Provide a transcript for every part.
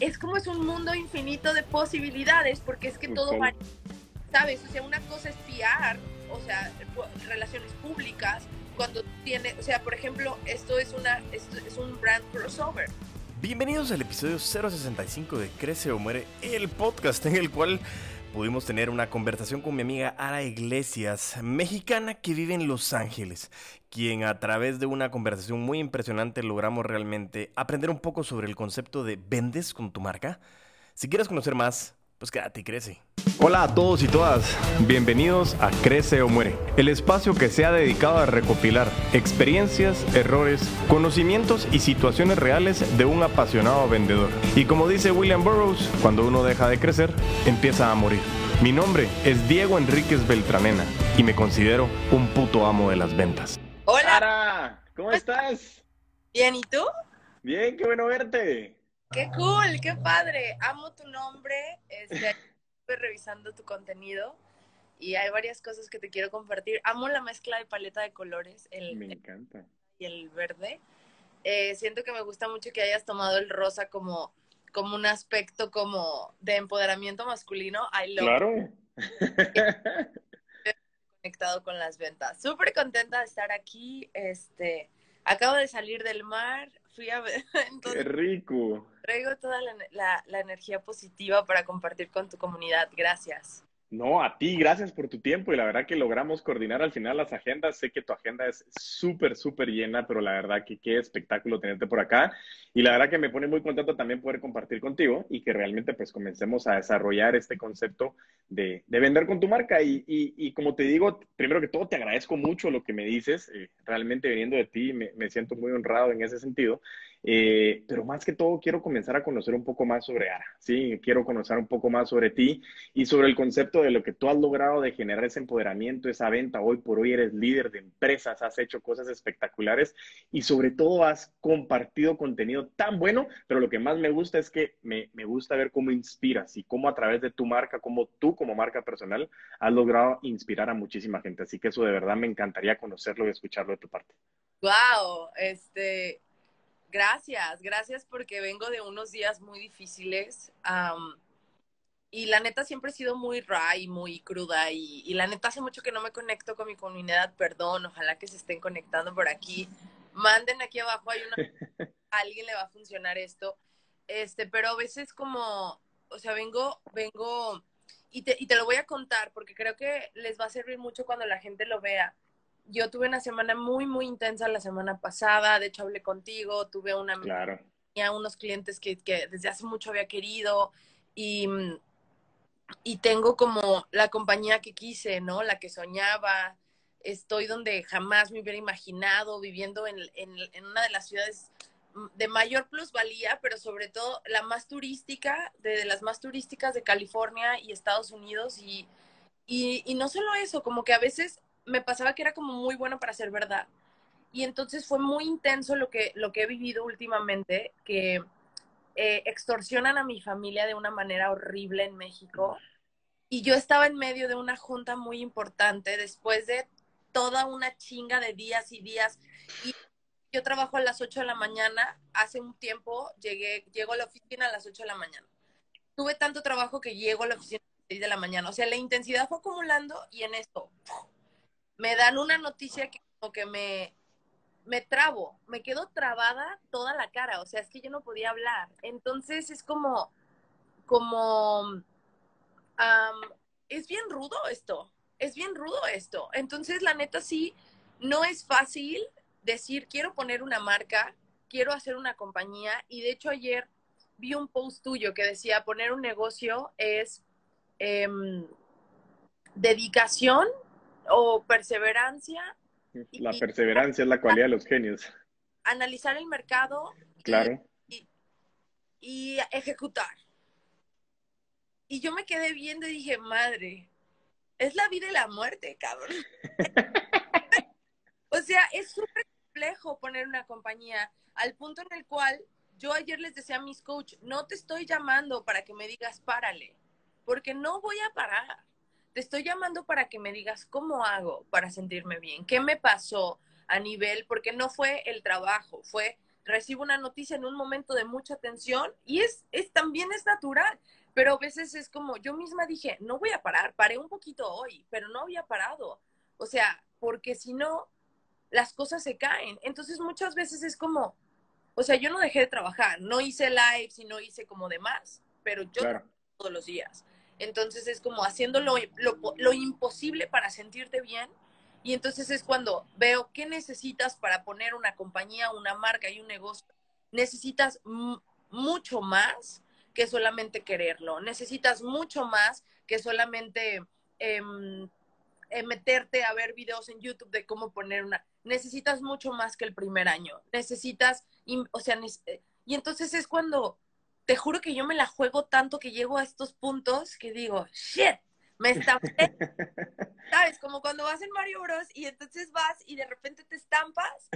es como es un mundo infinito de posibilidades, porque es que todo va, ¿sabes? O sea, una cosa es fiar, o sea, relaciones públicas, cuando tiene, o sea, por ejemplo, esto es, una, esto es un brand crossover. Bienvenidos al episodio 065 de Crece o Muere, el podcast en el cual pudimos tener una conversación con mi amiga Ara Iglesias, mexicana que vive en Los Ángeles, quien a través de una conversación muy impresionante logramos realmente aprender un poco sobre el concepto de vendes con tu marca. Si quieres conocer más, pues quédate y crece. Hola a todos y todas, bienvenidos a Crece o Muere, el espacio que se ha dedicado a recopilar experiencias, errores, conocimientos y situaciones reales de un apasionado vendedor. Y como dice William Burroughs, cuando uno deja de crecer, empieza a morir. Mi nombre es Diego Enríquez Beltranena y me considero un puto amo de las ventas. Hola. ¿cómo estás? Bien, ¿y tú? Bien, qué bueno verte. Qué cool, qué padre. Amo tu nombre. Este, estoy revisando tu contenido y hay varias cosas que te quiero compartir. Amo la mezcla de paleta de colores. El, me encanta. Y el verde. Eh, siento que me gusta mucho que hayas tomado el rosa como, como un aspecto como de empoderamiento masculino. I love claro. conectado con las ventas. Súper contenta de estar aquí. Este, acabo de salir del mar, fui a ver. ¡Qué rico! Traigo toda la, energía positiva para compartir con tu comunidad. Gracias. No, a ti, gracias por tu tiempo y la verdad que logramos coordinar al final las agendas. Sé que tu agenda es súper, súper llena, pero la verdad que qué espectáculo tenerte por acá. Y la verdad que me pone muy contento también poder compartir contigo y que realmente pues comencemos a desarrollar este concepto de, vender con tu marca. Y, como te digo, primero que todo te agradezco mucho lo que me dices. Eh, realmente viniendo de ti me, me, siento muy honrado en ese sentido. Eh, pero más que todo quiero comenzar a conocer un poco más sobre Ara, ¿sí? Quiero conocer un poco más sobre ti y sobre el concepto de lo que tú has logrado de generar ese empoderamiento, esa venta. Hoy por hoy eres líder de empresas, has hecho cosas espectaculares y sobre todo has compartido contenido tan bueno, pero lo que más me gusta es que me, me gusta ver cómo inspiras y cómo a través de tu marca, cómo tú como marca personal has logrado inspirar a muchísima gente. Así que eso de verdad me encantaría conocerlo y escucharlo de tu parte. Wow, este, Gracias, gracias porque vengo de unos días muy difíciles. y la neta siempre he sido muy ra y muy cruda. Y, y, la neta hace mucho que no me conecto con mi comunidad. Perdón, ojalá que se estén conectando por aquí. Manden aquí abajo, hay una. A alguien le va a funcionar esto. Este, pero a veces como, o sea, vengo, vengo, y te, y te lo voy a contar porque creo que les va a servir mucho cuando la gente lo vea yo tuve una semana muy, muy intensa la semana pasada. De hecho, hablé contigo, tuve una... Claro. Tenía unos clientes que, que, desde hace mucho había querido y, y tengo como la compañía que quise, ¿no? La que soñaba. Estoy donde jamás me hubiera imaginado, viviendo en, en, en una de las ciudades de mayor plusvalía, pero sobre todo la más turística, de, las más turísticas de California y Estados Unidos. Y, y, y no solo eso, como que a veces me pasaba que era como muy bueno para ser verdad. Y entonces fue muy intenso lo que, lo que he vivido últimamente, que eh, extorsionan a mi familia de una manera horrible en México. Y yo estaba en medio de una junta muy importante después de toda una chinga de días y días. Y yo trabajo a las 8 de la mañana. Hace un tiempo llegué, llego a la oficina a las 8 de la mañana. Tuve tanto trabajo que llego a la oficina a las 6 de la mañana. O sea, la intensidad fue acumulando y en esto, me dan una noticia que como que me, me trabo, me quedo trabada toda la cara, o sea, es que yo no podía hablar. Entonces es como, como, es bien rudo esto, es bien rudo esto. Entonces, la neta sí, no es fácil decir, quiero poner una marca, quiero hacer una compañía, y de hecho ayer vi un post tuyo que decía, poner un negocio es em, dedicación o perseverancia. La perseverancia es la cualidad de los genios. Analizar el mercado. Claro. Y, ejecutar. Y yo me quedé viendo y dije, madre, es la vida y la muerte, cabrón. o sea, es súper complejo poner una compañía al punto en el cual yo ayer les decía a mis coach, no te estoy llamando para que me digas párale, porque no voy a parar te estoy llamando para que me digas cómo hago para sentirme bien, qué me pasó a nivel, porque no fue el trabajo, fue recibo una noticia en un momento de mucha tensión y es, es también es natural, pero a veces es como, yo misma dije, no voy a parar, paré un poquito hoy, pero no había parado. O sea, porque si no, las cosas se caen. Entonces muchas veces es como, o sea, yo no dejé de trabajar, no hice lives y no hice como demás, pero yo todos los días. Entonces es como haciendo lo, imposible para sentirte bien. Y entonces es cuando veo qué necesitas para poner una compañía, una marca y un negocio. Necesitas mucho más que solamente quererlo. Necesitas mucho más que solamente em, em, meterte a ver videos en YouTube de cómo poner una necesitas mucho más que el primer año. Necesitas, o sea, eh, y entonces es cuando, te juro que yo me la juego tanto que llego a estos puntos que digo, shit, me estampé. ¿Sabes? Como cuando vas en Mario Bros. y entonces vas y de repente te estampas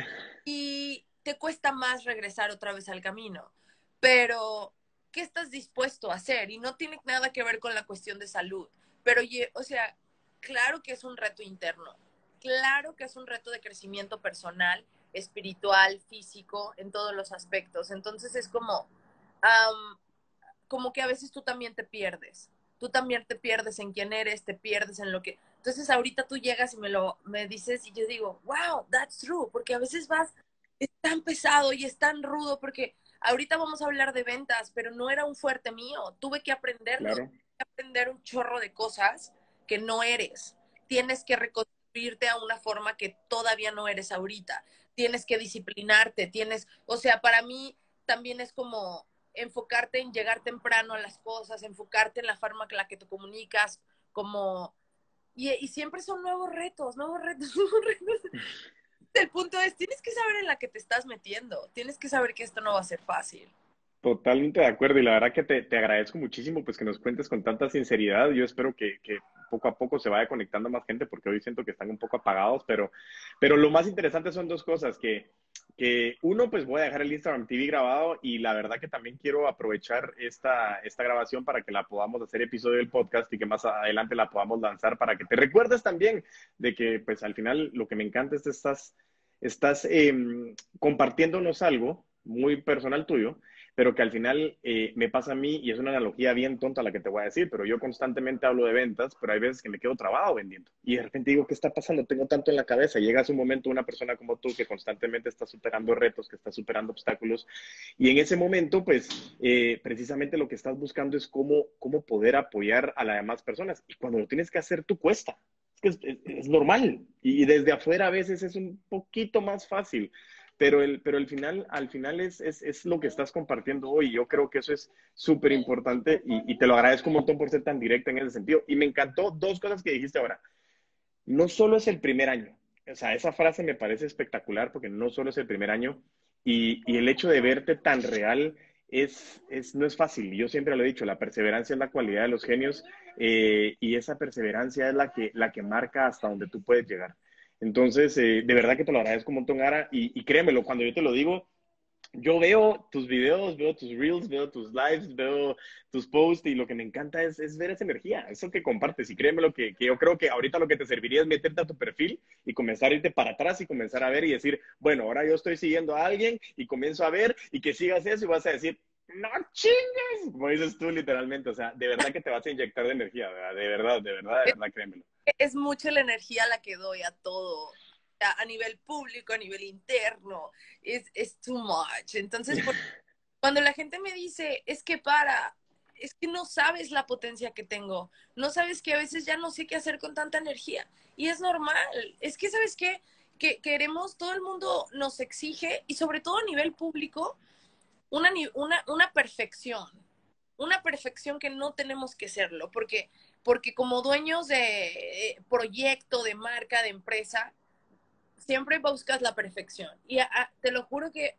y te cuesta más regresar otra vez al camino. Pero, ¿qué estás dispuesto a hacer? Y no tiene nada que ver con la cuestión de salud. Pero, o sea, claro que es un reto interno claro que es un reto de crecimiento personal, espiritual, físico, en todos los aspectos. Entonces es como, como que a veces tú también te pierdes. Tú también te pierdes en quién eres, te pierdes en lo que... Entonces ahorita tú llegas y me lo me dices y yo digo, wow, that's true, porque a veces vas, es tan pesado y es tan rudo, porque ahorita vamos a hablar de ventas, pero no era un fuerte mío, tuve que aprenderlo, tuve que aprender un chorro de cosas que no eres. Tienes que reconocer irte a una forma que todavía no eres ahorita. Tienes que disciplinarte, tienes, o sea, para mí también es como enfocarte en llegar temprano a las cosas, enfocarte en la forma con la que te comunicas, como... Y, siempre son nuevos retos, nuevos retos, nuevos retos. El punto es, tienes que saber en la que te estás metiendo, tienes que saber que esto no va a ser fácil. Totalmente de acuerdo y la verdad que te, te, agradezco muchísimo pues que nos cuentes con tanta sinceridad. Yo espero que, que, poco a poco se vaya conectando más gente porque hoy siento que están un poco apagados, pero, pero lo más interesante son dos cosas, que, que uno pues voy a dejar el Instagram TV grabado y la verdad que también quiero aprovechar esta, esta grabación para que la podamos hacer episodio del podcast y que más adelante la podamos lanzar para que te recuerdes también de que pues al final lo que me encanta es que estás, estás eh, compartiéndonos algo muy personal tuyo pero que al final eh, me pasa a mí, y es una analogía bien tonta la que te voy a decir, pero yo constantemente hablo de ventas, pero hay veces que me quedo trabado vendiendo. Y de repente digo, ¿qué está pasando? Tengo tanto en la cabeza. Llega un momento una persona como tú que constantemente está superando retos, que está superando obstáculos, y en ese momento, pues, eh, precisamente lo que estás buscando es cómo, cómo poder apoyar a las demás personas. Y cuando lo tienes que hacer, tú cuesta. Es, que es normal. Y desde afuera a veces es un poquito más fácil pero el, pero el final, al final es, es, es lo que estás compartiendo hoy. Yo creo que eso es súper importante y, y, te lo agradezco un montón por ser tan directa en ese sentido. Y me encantó dos cosas que dijiste ahora. No solo es el primer año, o sea, esa frase me parece espectacular porque no solo es el primer año y, y el hecho de verte tan real es, es, no es fácil. Yo siempre lo he dicho, la perseverancia es la cualidad de los genios eh, y esa perseverancia es la que, la que marca hasta donde tú puedes llegar. Entonces, eh, de verdad que te lo agradezco un montón, Ara, y, y, créemelo, cuando yo te lo digo, yo veo tus videos, veo tus reels, veo tus lives, veo tus posts y lo que me encanta es, es ver esa energía, eso que compartes. Y créemelo que, que, yo creo que ahorita lo que te serviría es meterte a tu perfil y comenzar a irte para atrás y comenzar a ver y decir, bueno, ahora yo estoy siguiendo a alguien y comienzo a ver y que sigas eso y vas a decir, no chingues, como dices tú literalmente, o sea, de verdad que te vas a inyectar de energía, de verdad, de verdad, de verdad, créemelo. Es mucha la energía la que doy a todo, a nivel público, a nivel interno, es, es too much. Entonces, cuando la gente me dice, es que para, es que no sabes la potencia que tengo, no sabes que a veces ya no sé qué hacer con tanta energía. Y es normal, es que, ¿sabes qué? Que queremos, todo el mundo nos exige, y sobre todo a nivel público, una, una, una perfección, una perfección que no tenemos que serlo, porque, porque como dueños de eh, proyecto, de marca, de empresa, siempre buscas la perfección. Y te lo juro que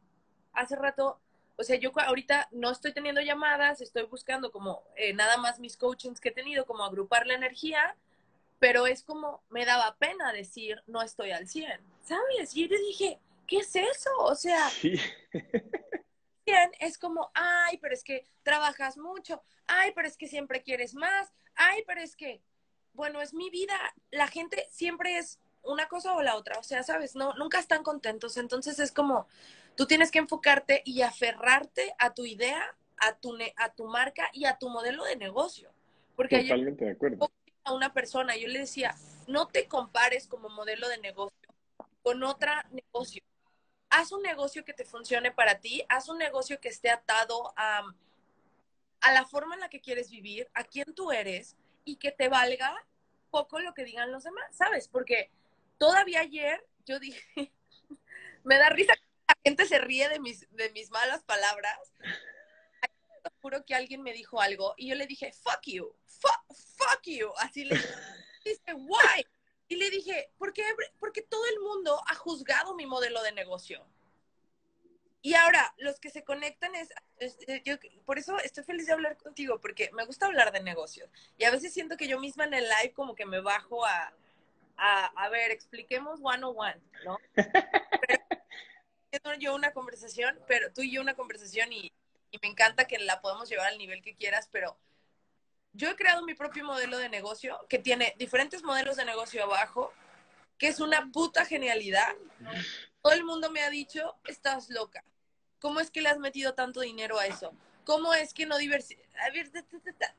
hace rato, o sea, yo ahorita no estoy teniendo llamadas, estoy buscando como eh, nada más mis coachings que he tenido, como agrupar la energía, pero es como, me daba pena decir, no estoy al 100, ¿sabes? Y yo dije, ¿qué es eso? O sea, sí. es como, ay, pero es que trabajas mucho, ay, pero es que siempre quieres más, ay, pero es que, bueno, es mi vida, la gente siempre es una cosa o la otra, o sea, sabes, no, nunca están contentos, entonces es como, tú tienes que enfocarte y aferrarte a tu idea a tu, a tu marca y a tu modelo de negocio. Porque Totalmente de acuerdo. A una persona, yo le decía, no te compares como modelo de negocio con otra negocio. Haz un negocio que te funcione para ti, haz un negocio que esté atado a, a la forma en la que quieres vivir, a quién tú eres y que te valga poco lo que digan los demás, ¿sabes? Porque todavía ayer yo dije, me da risa que la gente se ríe de mis, de mis malas palabras. Juro que alguien me dijo algo y yo le dije, fuck you, fuck, you. Así le dije, why? Y le dije, ¿por qué? Porque todo el mundo ha juzgado mi modelo de negocio. Y ahora, los que se conectan es, eh, yo, por eso estoy feliz de hablar contigo, porque me gusta hablar de negocios. Y a veces siento que yo misma en el live como que me bajo a, a, a ver, expliquemos one on one, ¿no? Pero, yo una conversación, pero tú y yo una conversación y, y me encanta que la podamos llevar al nivel que quieras, pero yo he creado mi propio modelo de negocio que tiene diferentes modelos de negocio abajo, que es una puta genialidad. Todo el mundo me ha dicho, estás loca. ¿Cómo es que le has metido tanto dinero a eso? ¿Cómo es que no diversifica?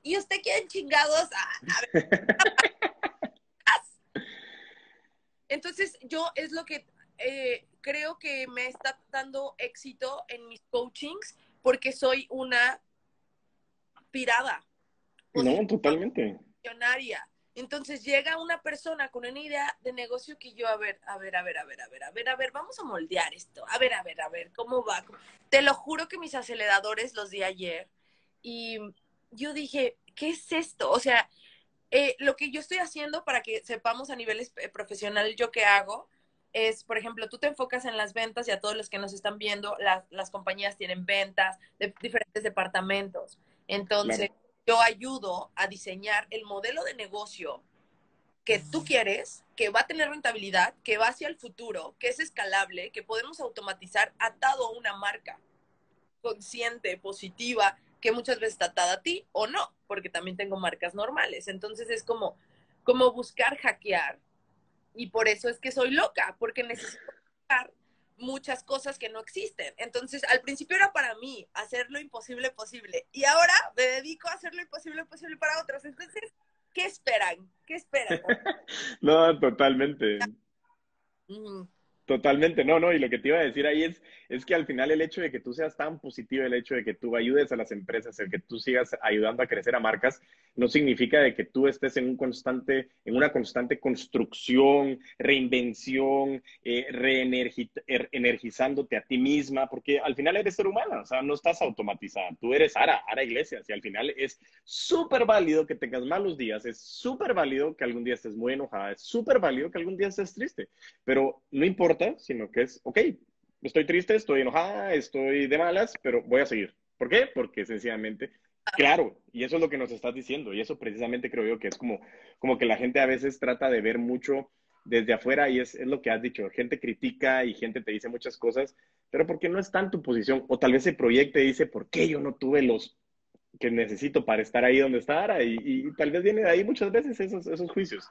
¿Y usted quieren chingados? Entonces, yo es lo que eh, creo que me está dando éxito en mis coachings porque soy una pirada. No, totalmente. Entonces llega una persona con una idea de negocio que yo, a ver, a ver, a ver, a ver, a ver, a ver, a ver, vamos a moldear esto. A ver, a ver, a ver, ¿cómo va? Te lo juro que mis aceleradores los di ayer y yo dije, ¿qué es esto? O sea, eh, lo que yo estoy haciendo para que sepamos a nivel eh, profesional yo qué hago es, por ejemplo, tú te enfocas en las ventas y a todos los que nos están viendo, las, las compañías tienen ventas de diferentes departamentos. Entonces yo ayudo a diseñar el modelo de negocio que tú quieres, que va a tener rentabilidad, que va hacia el futuro, que es escalable, que podemos automatizar atado a una marca consciente, positiva, que muchas veces está atada a ti o no, porque también tengo marcas normales. Entonces es como, como buscar hackear. Y por eso es que soy loca, porque necesito buscar muchas cosas que no existen. Entonces, al principio era para mí hacer lo imposible posible y ahora me dedico a hacer lo imposible posible para otros. Entonces, ¿qué esperan? ¿Qué esperan? no, totalmente. Totalmente, no, no, y lo que te iba a decir ahí es, es que al final el hecho de que tú seas tan positivo, el hecho de que tú ayudes a las empresas, el que tú sigas ayudando a crecer a marcas, no significa de que tú estés en un constante, en una constante construcción, reinvención, eh, reenergizándote a ti misma, porque al final eres ser humana, o sea, no estás automatizada, tú eres Ara, Ara Iglesias, y al final es súper válido que tengas malos días, es súper válido que algún día estés muy enojada, es súper válido que algún día estés triste, pero no importa sino que es, ok, estoy triste, estoy enojada, estoy de malas, pero voy a seguir. ¿Por qué? Porque sencillamente, claro, y eso es lo que nos estás diciendo, y eso precisamente creo yo que es como, como que la gente a veces trata de ver mucho desde afuera y es, es lo que has dicho, gente critica y gente te dice muchas cosas, pero porque no está en tu posición, o tal vez se proyecta y dice, ¿por qué yo no tuve los que necesito para estar ahí donde estar? Y, y tal vez viene de ahí muchas veces esos, esos juicios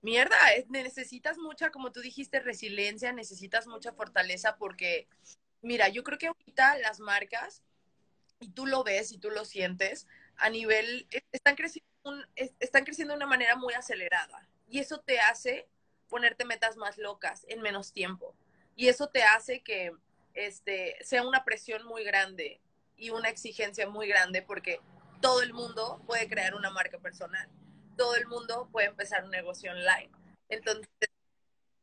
mierda, necesitas mucha, como tú dijiste, resiliencia, necesitas mucha fortaleza porque, mira, yo creo que ahorita las marcas, y tú lo ves y tú lo sientes, a nivel, están creciendo, están creciendo de una manera muy acelerada. Y eso te hace ponerte metas más locas en menos tiempo. Y eso te hace que este, sea una presión muy grande y una exigencia muy grande porque todo el mundo puede crear una marca personal todo el mundo puede empezar un negocio online. Entonces,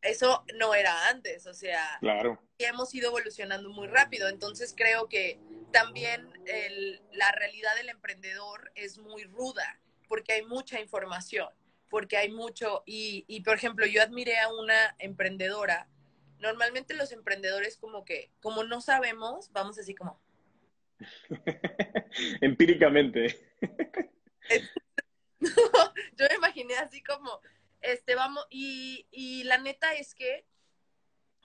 eso no era antes, o sea, claro. hemos ido evolucionando muy rápido. Entonces, creo que también la realidad del emprendedor es muy ruda, porque hay mucha información, porque hay mucho, y, y por ejemplo, yo admiré a una emprendedora. Normalmente los emprendedores como que, como no sabemos, vamos así como... Empíricamente. yo me imaginé así como, este, vamos, y, y la neta es que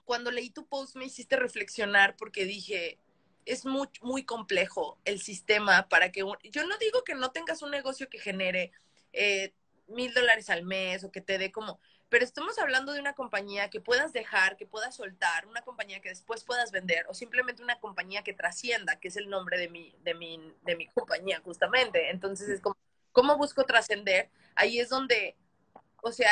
cuando leí tu post me hiciste reflexionar porque dije, es muy, muy complejo el sistema para que, yo no digo que no tengas un negocio que genere eh, mil dólares al mes o que te dé como, pero estamos hablando de una compañía que puedas dejar, que puedas soltar, una compañía que después puedas vender o simplemente una compañía que trascienda, que es el nombre de mi, de mi, de mi compañía justamente. Entonces es como, ¿cómo busco trascender? Ahí es donde, o sea,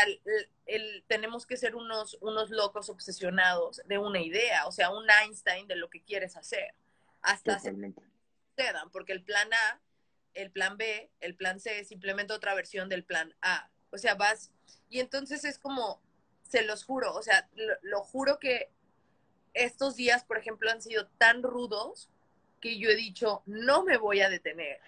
el, tenemos que ser unos, unos locos obsesionados de una idea, o sea, un Einstein de lo que quieres hacer, hasta se dan, porque el plan A, el plan B, el plan C es simplemente otra versión del plan A. O sea, vas y entonces es como, se los juro, o sea, lo, juro que estos días, por ejemplo, han sido tan rudos que yo he dicho, no me voy a detener.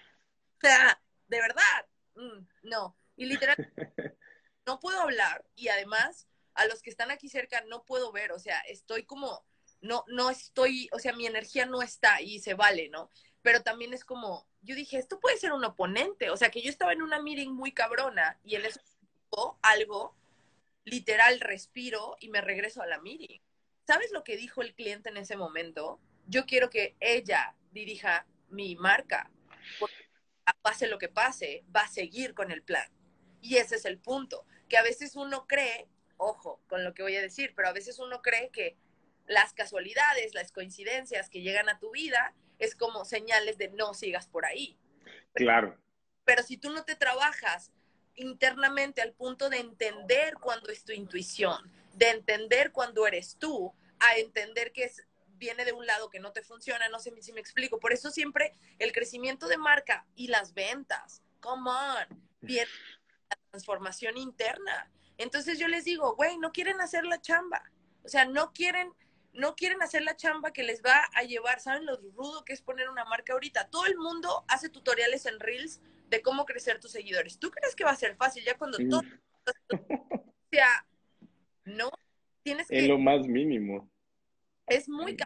O sea, de verdad, mm, no. Y literal, no puedo hablar y además a los que están aquí cerca no puedo ver, o sea, estoy como, no, no estoy, o sea, mi energía no está y se vale, ¿no? Pero también es como, yo dije, esto puede ser un oponente, o sea, que yo estaba en una meeting muy cabrona y él es algo, literal respiro y me regreso a la meeting. ¿Sabes lo que dijo el cliente en ese momento? Yo quiero que ella dirija mi marca. Porque pase lo que pase, va a seguir con el plan. Y ese es el punto, que a veces uno cree, ojo con lo que voy a decir, pero a veces uno cree que las casualidades, las coincidencias que llegan a tu vida es como señales de no sigas por ahí. Claro. Pero si tú no te trabajas internamente al punto de entender cuando es tu intuición, de entender cuando eres tú, a entender que es, viene de un lado que no te funciona, no sé si me explico. Por eso siempre el crecimiento de marca y las ventas, come on, viene la transformación interna. Entonces yo les digo, güey, no quieren hacer la chamba. O sea, no quieren, no quieren hacer la chamba que les va a llevar, ¿saben lo rudo que es poner una marca ahorita? Todo el mundo hace tutoriales en Reels de cómo crecer tus seguidores. ¿Tú crees que va a ser fácil ya cuando todo... O sea, no, tienes que... En lo más mínimo. Es muy...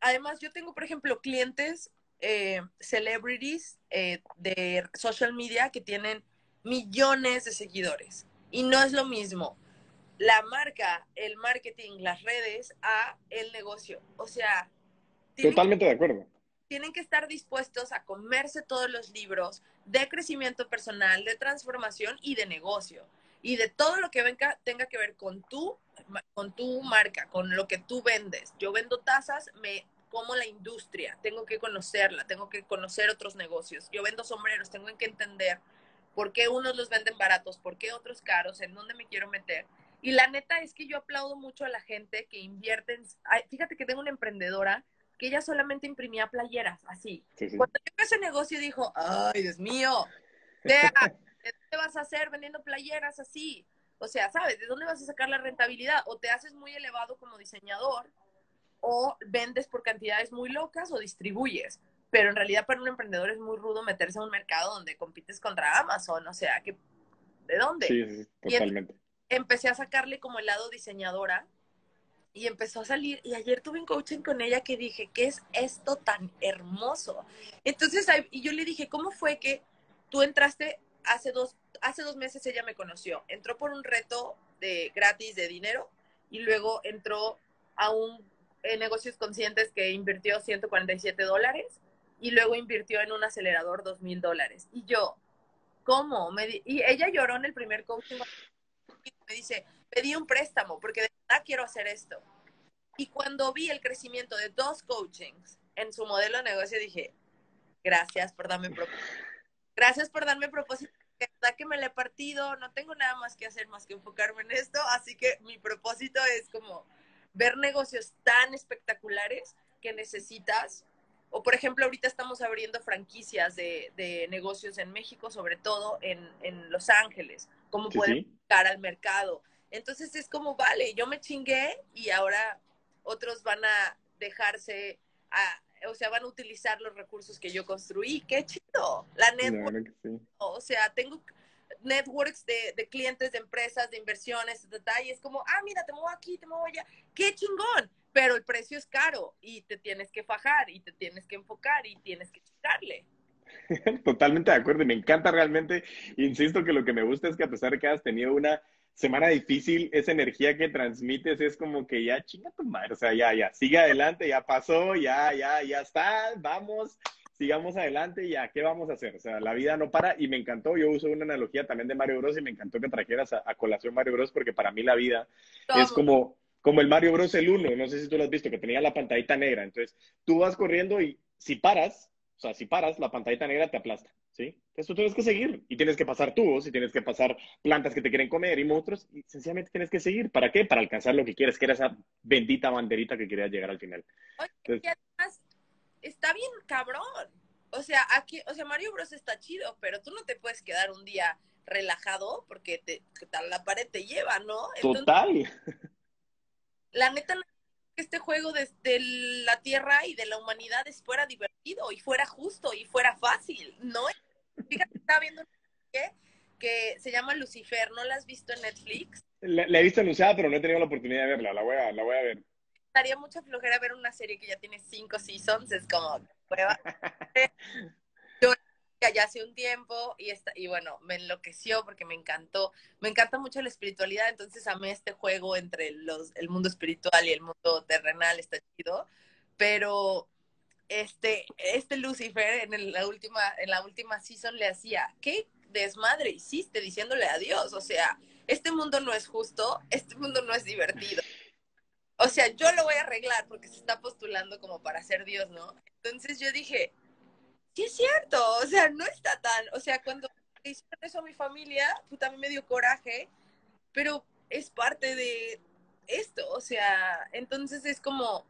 Además, yo tengo, por ejemplo, clientes, eh, celebrities eh, de social media que tienen millones de seguidores. Y no es lo mismo la marca, el marketing, las redes a el negocio. O sea... Totalmente de acuerdo tienen que estar dispuestos a comerse todos los libros de crecimiento personal, de transformación y de negocio. Y de todo lo que venga, tenga que ver con tu, con tu marca, con lo que tú vendes. Yo vendo tazas, me como la industria, tengo que conocerla, tengo que conocer otros negocios. Yo vendo sombreros, tengo que entender por qué unos los venden baratos, por qué otros caros, en dónde me quiero meter. Y la neta es que yo aplaudo mucho a la gente que invierte en... Fíjate que tengo una emprendedora que ella solamente imprimía playeras, así. Cuando llegó ese negocio dijo, ay, Dios mío, ¿qué, ¿qué vas a hacer vendiendo playeras así? O sea, ¿sabes? ¿De dónde vas a sacar la rentabilidad? O te haces muy elevado como diseñador, o vendes por cantidades muy locas, o distribuyes. Pero en realidad para un emprendedor es muy rudo meterse a un mercado donde compites contra Amazon, o sea, que ¿de dónde? Sí, totalmente. empecé a sacarle como el lado diseñadora, y empezó a salir y ayer tuve un coaching con ella que dije, ¿qué es esto tan hermoso? Entonces, y yo le dije, ¿cómo fue que tú entraste hace dos, hace dos meses ella me conoció, entró por un reto de gratis de dinero y luego entró a un en negocios conscientes que invirtió 147 dólares y luego invirtió en un acelerador 2 mil dólares. Y yo, ¿cómo? Me y ella lloró en el primer coaching me dice, pedí un préstamo porque de verdad quiero hacer esto. Y cuando vi el crecimiento de dos coachings en su modelo de negocio, dije, gracias por darme propósito. Gracias por darme propósito. Verdad que me le he partido, no tengo nada más que hacer más que enfocarme en esto, así que mi propósito es como ver negocios tan espectaculares que necesitas. O por ejemplo, ahorita estamos abriendo franquicias de, de negocios en México, sobre todo en, en Los Ángeles. ¿Cómo pueden llegar al mercado? Entonces es como, vale, yo me chingué y ahora otros van a dejarse, a, o sea, van a utilizar los recursos que yo construí. ¡Qué chido! La network. O sea, tengo networks de, de, clientes, de empresas, de inversiones, de y es como, ah, mira, te muevo aquí, te muevo allá. ¡Qué chingón! Pero el precio es caro y te tienes que fajar y te tienes que enfocar y tienes que chingarle. Totalmente de acuerdo y me encanta realmente. Insisto que lo que me gusta es que a pesar de que has tenido una semana difícil, esa energía que transmites es como que ya chinga tu madre, o sea, ya, ya, sigue adelante, ya pasó, ya, ya, ya está, vamos, sigamos adelante y a qué vamos a hacer. O sea, la vida no para y me encantó. Yo uso una analogía también de Mario Bros y me encantó que trajeras a, colación Mario Bros porque para mí la vida es como, como el Mario Bros el 1. No sé si tú lo has visto, que tenía la pantallita negra. Entonces, tú vas corriendo y si paras, o sea, si paras, la pantallita negra te aplasta. ¿Sí? Entonces tú tienes que seguir y tienes que pasar tubos y tienes que pasar plantas que te quieren comer y monstruos y sencillamente tienes que seguir. ¿Para qué? Para alcanzar lo que quieres, que era esa bendita banderita que querías llegar al final. Oye, y además, está bien cabrón. O sea, aquí, o sea, Mario Bros está chido, pero tú no te puedes quedar un día relajado porque te, la pared te lleva, ¿no? Total. La neta, que este juego desde la Tierra y de la humanidad fuera divertido y fuera justo y fuera fácil, ¿no? Estaba viendo que, que se llama Lucifer, ¿no la has visto en Netflix? La, he visto anunciada, pero no he tenido la oportunidad de verla, la voy a, la voy a ver. Estaría mucha flojera ver una serie que ya tiene cinco seasons, es como, prueba. Yo ya hace un tiempo y, está, y bueno, me enloqueció porque me encantó. Me encanta mucho la espiritualidad, entonces amé este juego entre los, el mundo espiritual y el mundo terrenal, está chido. Pero este, este Lucifer en la última, en la última season le hacía, ¿qué desmadre hiciste diciéndole adiós? O sea, este mundo no es justo, este mundo no es divertido. O sea, yo lo voy a arreglar porque se está postulando como para ser Dios, ¿no? Entonces yo dije, sí es cierto, o sea, no está tan, o sea, cuando hicieron eso a mi familia, a mí me dio coraje, pero es parte de esto, o sea, entonces es como,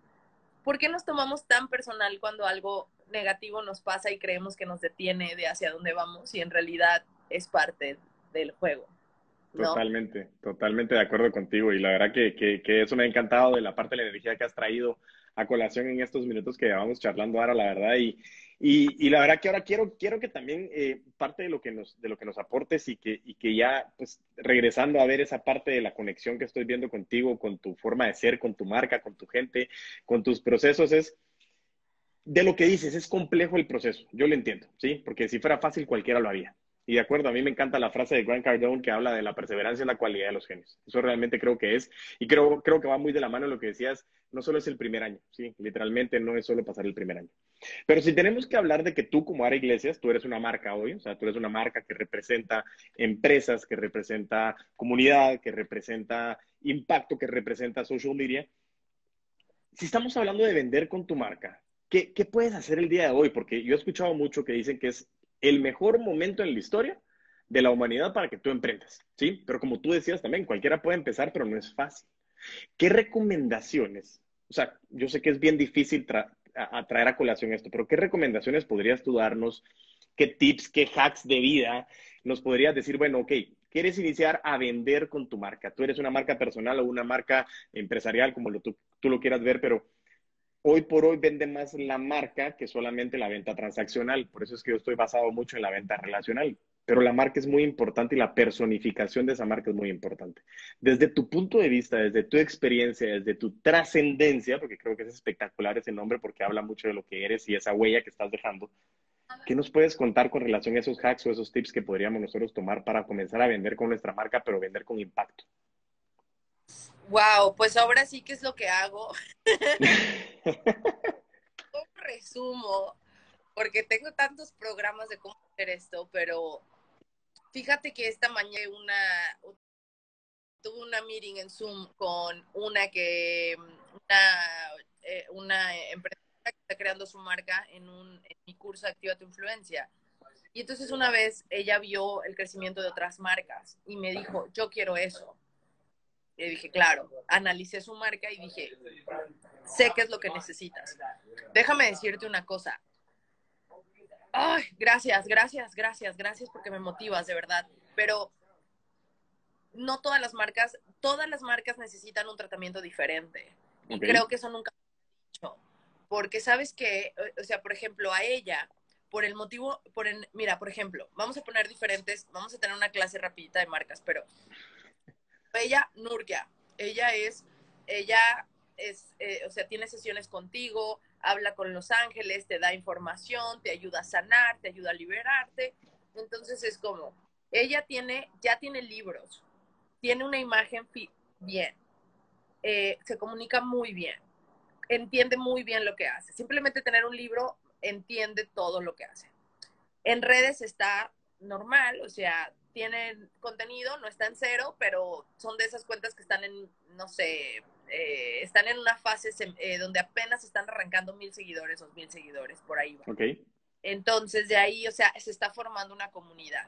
¿por qué nos tomamos tan personal cuando algo negativo nos pasa y creemos que nos detiene de hacia dónde vamos y en realidad es parte del juego? Totalmente, totalmente de acuerdo contigo y la verdad que, que, eso me ha encantado de la parte de la energía que has traído a colación en estos minutos que llevamos charlando ahora, la verdad, y, y, la verdad que ahora quiero, quiero que también eh, parte de lo que nos, de lo que nos aportes y que, y que ya, pues, regresando a ver esa parte de la conexión que estoy viendo contigo, con tu forma de ser, con tu marca, con tu gente, con tus procesos, es de lo que dices, es complejo el proceso, yo lo entiendo, ¿sí? Porque si fuera fácil cualquiera lo haría. Y de acuerdo, a mí me encanta la frase de Grant Cardone que habla de la perseverancia y la cualidad de los genios. Eso realmente creo que es, y creo, creo que va muy de la mano lo que decías, no solo es el primer año, sí, literalmente no es solo pasar el primer año. Pero si tenemos que hablar de que tú como Ara Iglesias, tú eres una marca hoy, o sea, tú eres una marca que representa empresas, que representa comunidad, que representa impacto, que representa social media. Si estamos hablando de vender con tu marca, ¿qué, qué puedes hacer el día de hoy? Porque yo he escuchado mucho que dicen que es el mejor momento en la historia de la humanidad para que tú emprendas, ¿sí? Pero como tú decías también, cualquiera puede empezar, pero no es fácil. ¿Qué recomendaciones? O sea, yo sé que es bien difícil traer a colación esto, pero ¿qué recomendaciones podrías tú darnos? ¿Qué tips, qué hacks de vida nos podrías decir? Bueno, ok, quieres iniciar a vender con tu marca. Tú eres una marca personal o una marca empresarial, como tú, tú lo quieras ver, pero hoy por hoy vende más la marca que solamente la venta transaccional. Por eso es que yo estoy basado mucho en la venta relacional. Pero la marca es muy importante y la personificación de esa marca es muy importante. Desde tu punto de vista, desde tu experiencia, desde tu trascendencia, porque creo que es espectacular ese nombre porque habla mucho de lo que eres y esa huella que estás dejando. ¿Qué nos puedes contar con relación a esos hacks o esos tips que podríamos nosotros tomar para comenzar a vender con nuestra marca, pero vender con impacto? Wow, pues ahora sí que es lo que hago. ¿Cómo resumo? Porque tengo tantos programas de cómo hacer esto, pero fíjate que esta mañana una tuve una meeting en Zoom con una que una, eh, una empresa que está creando su marca en un en mi curso Activa tu influencia. Y entonces una vez ella vio el crecimiento de otras marcas y me dijo, "Yo quiero eso." Y dije, claro, analicé su marca y dije, sé qué es lo que necesitas. Déjame decirte una cosa. Ay, gracias, gracias, gracias, gracias porque me motivas, de verdad. Pero no todas las marcas, todas las marcas necesitan un tratamiento diferente. Y creo que eso nunca dicho. Porque sabes que, o sea, por ejemplo, a ella, por el motivo, por el, mira, por ejemplo, vamos a poner diferentes, vamos a tener una clase rapidita de marcas, pero ella, Nurgia, ella es, ella es, eh, o sea, tiene sesiones contigo, habla con los ángeles, te da información, te ayuda a sanar, te ayuda a liberarte. Entonces es como, ella tiene, ya tiene libros, tiene una imagen bien, eh, se comunica muy bien, entiende muy bien lo que hace. Simplemente tener un libro entiende todo lo que hace. En redes está normal, o sea, tienen contenido, no está en cero, pero son de esas cuentas que están en, no sé, eh, están en una fase eh, donde apenas están arrancando mil seguidores, dos mil seguidores, por ahí. Ok. Entonces, de ahí, o sea, se está formando una comunidad.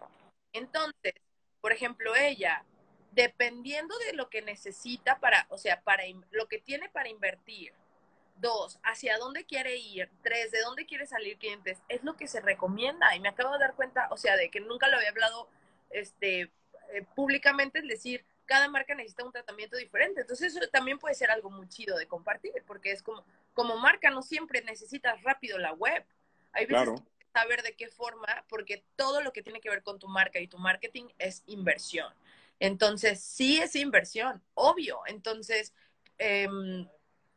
Entonces, por ejemplo, ella, dependiendo de lo que necesita para, o sea, para lo que tiene para invertir, dos, hacia dónde quiere ir, tres, de dónde quiere salir clientes, es lo que se recomienda. Y me acabo de dar cuenta, o sea, de que nunca lo había hablado este, eh, públicamente, es decir, cada marca necesita un tratamiento diferente. Entonces eso también puede ser algo muy chido de compartir, porque es como, como marca no siempre necesitas rápido la web. Hay veces que saber de qué forma, porque todo lo que tiene que ver con tu marca y tu marketing es inversión. Entonces, sí es inversión, obvio. Entonces, em,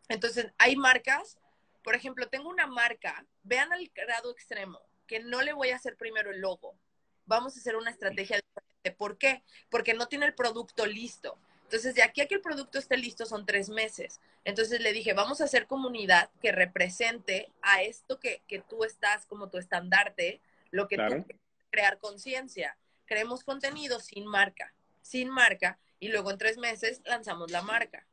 entonces hay marcas, por ejemplo, tengo una marca, vean al grado extremo, que no le voy a hacer primero el logo. Vamos a hacer una estrategia diferente. ¿Por qué? Porque no tiene el producto listo. Entonces, de aquí a que el producto esté listo son tres meses. Entonces le dije, vamos a hacer comunidad que represente a esto que, tú estás como tu estandarte, lo que tú crear conciencia. Creemos contenido sin marca, sin marca, y luego en tres meses lanzamos la marca.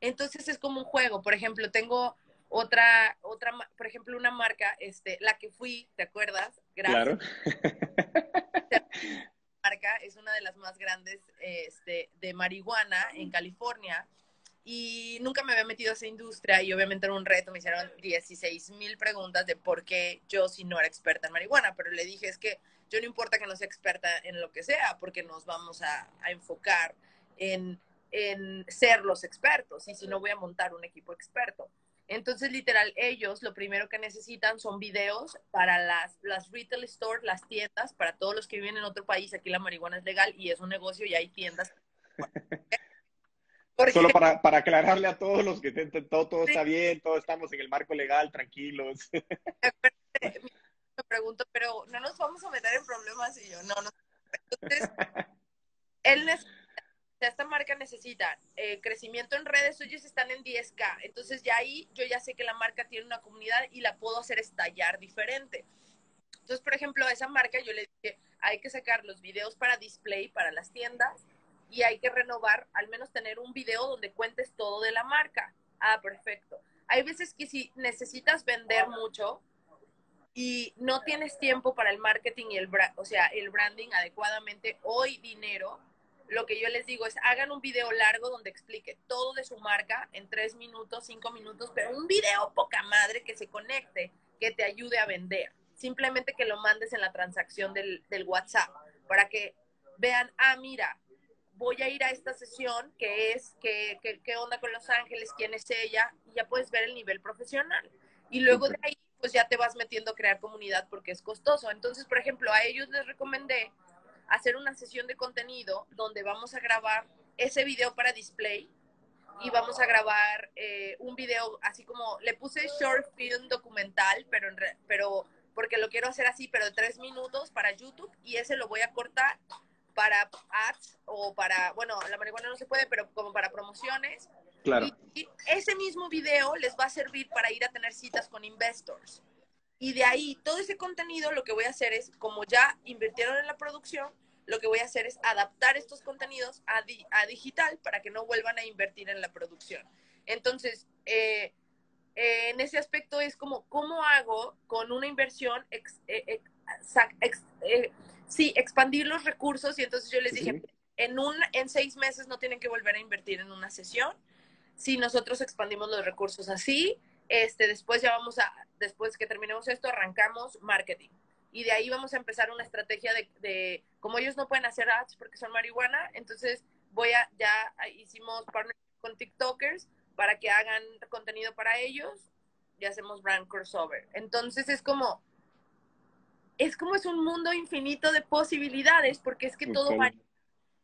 Entonces es como un juego. Por ejemplo, tengo otra, otra, por ejemplo, una marca, este, la que fui, ¿te acuerdas? Gracias. Claro. marca es una de las más grandes este, de marihuana en California y nunca me había metido a esa industria y obviamente era un reto, me hicieron 16 mil preguntas de por qué yo si no era experta en marihuana, pero le dije es que yo no importa que no sea experta en lo que sea, porque nos vamos a, a enfocar en, en ser los expertos y si no voy a montar un equipo experto. Entonces, literal, ellos lo primero que necesitan son videos para las, las retail stores, las tiendas, para todos los que viven en otro país. Aquí la marihuana es legal y es un negocio y hay tiendas. Solo para, para, aclararle a todos los que todo, todo está bien, todos estamos en el marco legal, tranquilos. Me pregunto, pero no nos vamos a meter en problemas y yo, no, no. Entonces, él necesita esta marca necesita eh, crecimiento en redes, ellos están en 10K. Entonces ya ahí yo ya sé que la marca tiene una comunidad y la puedo hacer estallar diferente. Entonces, por ejemplo, a esa marca yo le dije, hay que sacar los videos para display para las tiendas y hay que renovar, al menos tener un video donde cuentes todo de la marca. Ah, perfecto. Hay veces que si necesitas vender mucho y no tienes tiempo para el marketing y el, o sea, el branding adecuadamente, hoy dinero, lo que yo les digo es hagan un video largo donde explique todo de su marca en tres minutos, cinco minutos, pero un video poca madre que se conecte, que te ayude a vender. Simplemente que lo mandes en la transacción del, WhatsApp para que vean, ah, mira, voy a ir a esta sesión, que es, qué que, onda con Los Ángeles, quién es ella, y ya puedes ver el nivel profesional. Y luego de ahí, pues ya te vas metiendo a crear comunidad porque es costoso. Entonces, por ejemplo, a ellos les recomendé hacer una sesión de contenido donde vamos a grabar ese video para display y vamos a grabar eh, un video así como le puse short film documental, pero, pero porque lo quiero hacer así, pero de tres minutos para YouTube y ese lo voy a cortar para ads o para, bueno, la marihuana no se puede, pero como para promociones. Claro. y ese mismo video les va a servir para ir a tener citas con investors. Y de ahí, todo ese contenido, lo que voy a hacer es, como ya invirtieron en la producción, lo que voy a hacer es adaptar estos contenidos a, a digital para que no vuelvan a invertir en la producción. Entonces, eh, eh, en ese aspecto es como, ¿cómo hago con una inversión, eh, sí, expandir los recursos? Y entonces yo les dije, en, un, en seis meses no tienen que volver a invertir en una sesión. Si nosotros expandimos los recursos así, este, después ya vamos a, después que terminemos esto, arrancamos marketing. Y de ahí vamos a empezar una estrategia de, como ellos no pueden hacer ads porque son marihuana, entonces voy a, ya hicimos partnership con TikTokers para que hagan contenido para ellos y hacemos brand crossover. Entonces es como, es como es un mundo infinito de posibilidades porque es que todo va,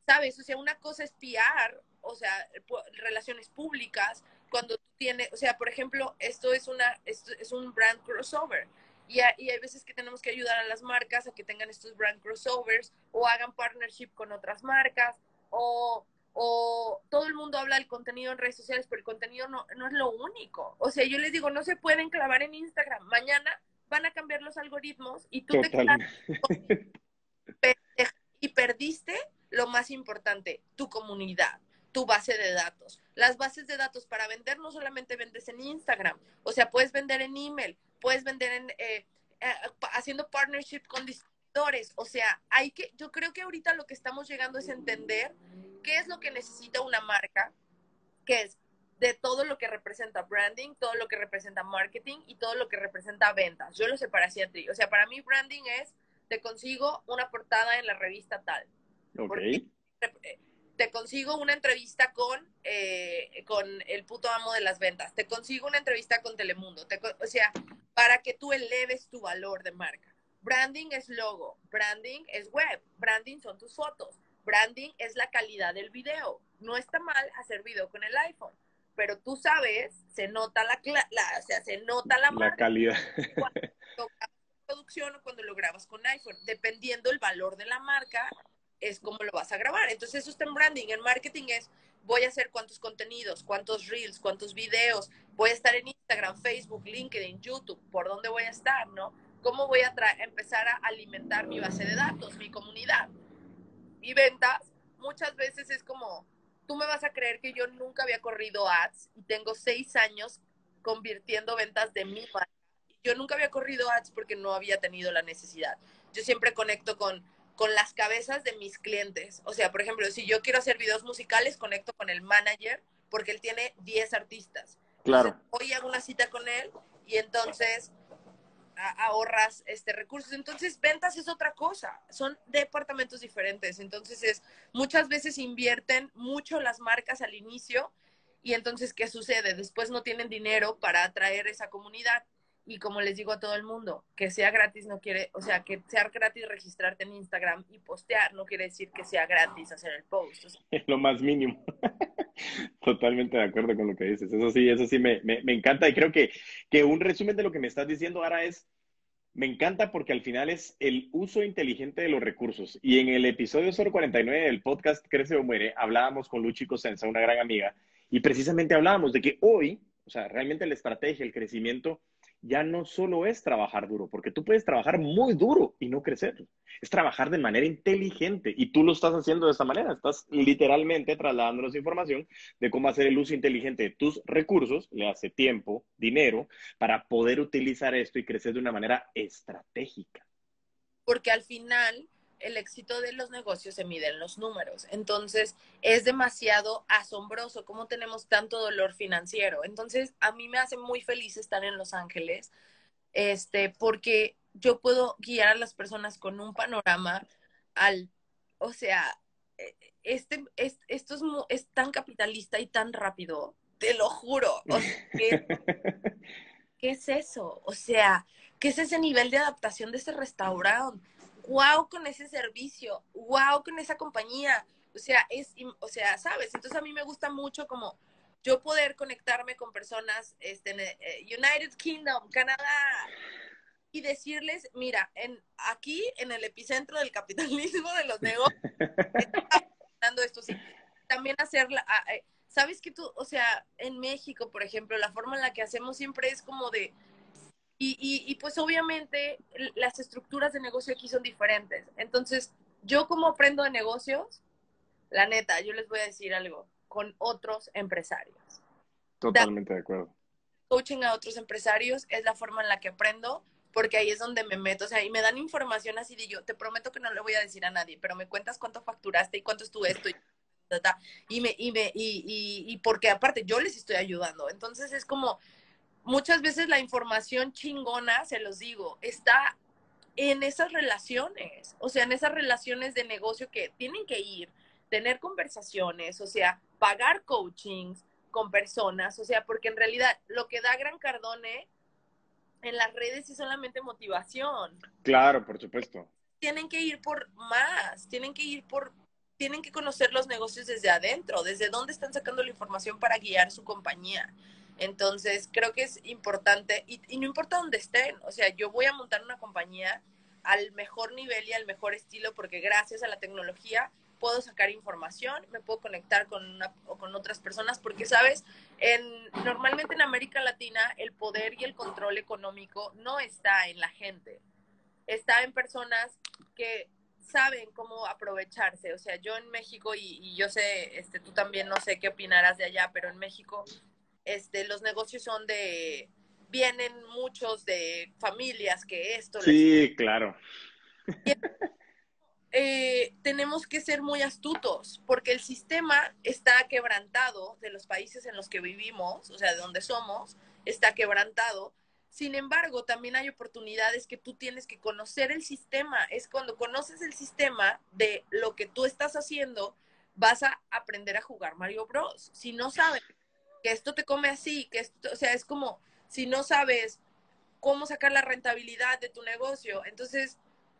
¿sabes? O sea, una cosa es PR, o sea, relaciones públicas, cuando tú tienes, o sea, por ejemplo, esto es una, esto es un brand crossover. Y, y, hay veces que tenemos que ayudar a las marcas a que tengan estos brand crossovers o hagan partnership con otras marcas o, o todo el mundo habla del contenido en redes sociales, pero el contenido no, no es lo único. O sea, yo les digo, no se pueden clavar en Instagram. Mañana van a cambiar los algoritmos y tú te quedas y perdiste lo más importante, tu comunidad, tu base de datos. Las bases de datos para vender no solamente vendes en Instagram, o sea, puedes vender en email, puedes vender en eh, eh, haciendo partnership con distribuidores, o sea, hay que, yo creo que ahorita lo que estamos llegando es entender qué es lo que necesita una marca, que es de todo lo que representa branding, todo lo que representa marketing y todo lo que representa ventas. Yo lo separé así a ti. O sea, para mí branding es, te consigo una portada en la revista tal. Ok. Te consigo una entrevista con, eh, con el puto amo de las ventas. Te consigo una entrevista con Telemundo. o sea, para que tú eleves tu valor de marca. Branding es logo, branding es web, branding son tus fotos, branding es la calidad del video. No está mal hacer video con el iPhone pero tú sabes, se nota la, la o sea, se nota la, la calidad. Cuando lo grabas producción o cuando lo grabas con iPhone, dependiendo el valor de la marca, es como lo vas a grabar. Entonces eso está en branding, en marketing es voy a hacer cuántos contenidos, cuántos reels, cuántos videos, voy a estar en Instagram, Facebook, LinkedIn, YouTube, por dónde voy a estar, ¿no? ¿Cómo voy a empezar a alimentar mi base de datos, mi comunidad? Y ventas, muchas veces es como, tú me vas a creer que yo nunca había corrido ads y tengo seis años convirtiendo ventas de mi marca. Yo nunca había corrido ads porque no había tenido la necesidad. Yo siempre conecto con, con las cabezas de mis clientes. O sea, por ejemplo, si yo quiero hacer videos musicales, conecto con el manager porque él tiene 10 artistas. Claro. hoy hago una cita con él y entonces ahorras este recursos. Entonces, ventas es otra cosa, son departamentos diferentes. Entonces, es muchas veces invierten mucho las marcas al inicio y entonces, ¿qué sucede? Después no tienen dinero para atraer esa comunidad. Y como les digo a todo el mundo, que sea gratis no quiere, o sea, que sea gratis registrarte en Instagram y postear, no quiere decir que sea gratis hacer el post. Es lo más mínimo. Totalmente de acuerdo con lo que dices. Eso sí, eso sí me, me, me, encanta. Y creo que, que un resumen de lo que me estás diciendo ahora es, me encanta porque al final es el uso inteligente de los recursos. Y en el episodio 049 del podcast Crece o Muere, hablábamos con Luchi Cosenza, una gran amiga, y precisamente hablábamos de que hoy, o sea, realmente la estrategia, el crecimiento, ya no solo es trabajar duro, porque tú puedes trabajar muy duro y no crecer. Es trabajar de manera inteligente y tú lo estás haciendo de esta manera. Estás literalmente trasladándonos información de cómo hacer el uso inteligente de tus recursos, le hace tiempo, dinero, para poder utilizar esto y crecer de una manera estratégica. Porque al final el éxito de los negocios se mide en los números. Entonces, es demasiado asombroso cómo tenemos tanto dolor financiero. Entonces, a mí me hace muy feliz estar en Los Ángeles, este, porque yo puedo guiar a las personas con un panorama al, o sea, e, este, esto es, es, tan capitalista y tan rápido, te lo juro. ¿Qué es eso? O sea, ¿qué es ese nivel de adaptación de ese restaurante? Wow con ese servicio, wow con esa compañía. O sea, es, o sea, ¿sabes? Entonces a mí me gusta mucho como yo poder conectarme con personas este, en eh, United Kingdom, Canadá, y decirles, mira, en, aquí en el epicentro del capitalismo de los negocios, dando esto sí. También hacerla, eh, ¿sabes que tú, o sea, en México, por ejemplo, la forma en la que hacemos siempre es como de, y, y, pues obviamente las estructuras de negocio aquí son diferentes. Entonces, yo como aprendo de negocios, la neta, yo les voy a decir algo, con otros empresarios. Totalmente de acuerdo. Coaching a otros empresarios es la forma en la que aprendo, porque ahí es donde me meto, o sea, y me dan información así de yo, te prometo que no le voy a decir a nadie, pero me cuentas cuánto facturaste y cuánto estuvo esto y y me y me y, y, y porque aparte yo les estoy ayudando entonces es como muchas veces la información chingona, se los digo, está en esas relaciones, o sea, en esas relaciones de negocio que tienen que ir, tener conversaciones, o sea, pagar coachings con personas, o sea, porque en realidad lo que da Gran Cardone en las redes es solamente motivación. Claro, por supuesto. Tienen que ir por más, tienen que ir por, tienen que conocer los negocios desde adentro, desde dónde están sacando la información para guiar su compañía. Entonces, creo que es importante, y, no importa dónde estén, o sea, yo voy a montar una compañía al mejor nivel y al mejor estilo porque gracias a la tecnología puedo sacar información, me puedo conectar con una o con otras personas, porque sabes, en, normalmente en América Latina el poder y el control económico no está en la gente, está en personas que saben cómo aprovecharse. O sea, yo en México, y, y, yo sé, este, tú también no sé qué opinarás de allá, pero en México este, los negocios son de, vienen muchos de familias que esto. Sí, claro. Eh, tenemos que ser muy astutos porque el sistema está quebrantado de los países en los que vivimos, o sea, de donde somos, está quebrantado. Sin embargo, también hay oportunidades que tú tienes que conocer el sistema. Es cuando conoces el sistema de lo que tú estás haciendo, vas a aprender a jugar Mario Bros. Si no sabes que esto te come así, que esto, o sea, es como si no sabes cómo sacar la rentabilidad de tu negocio, entonces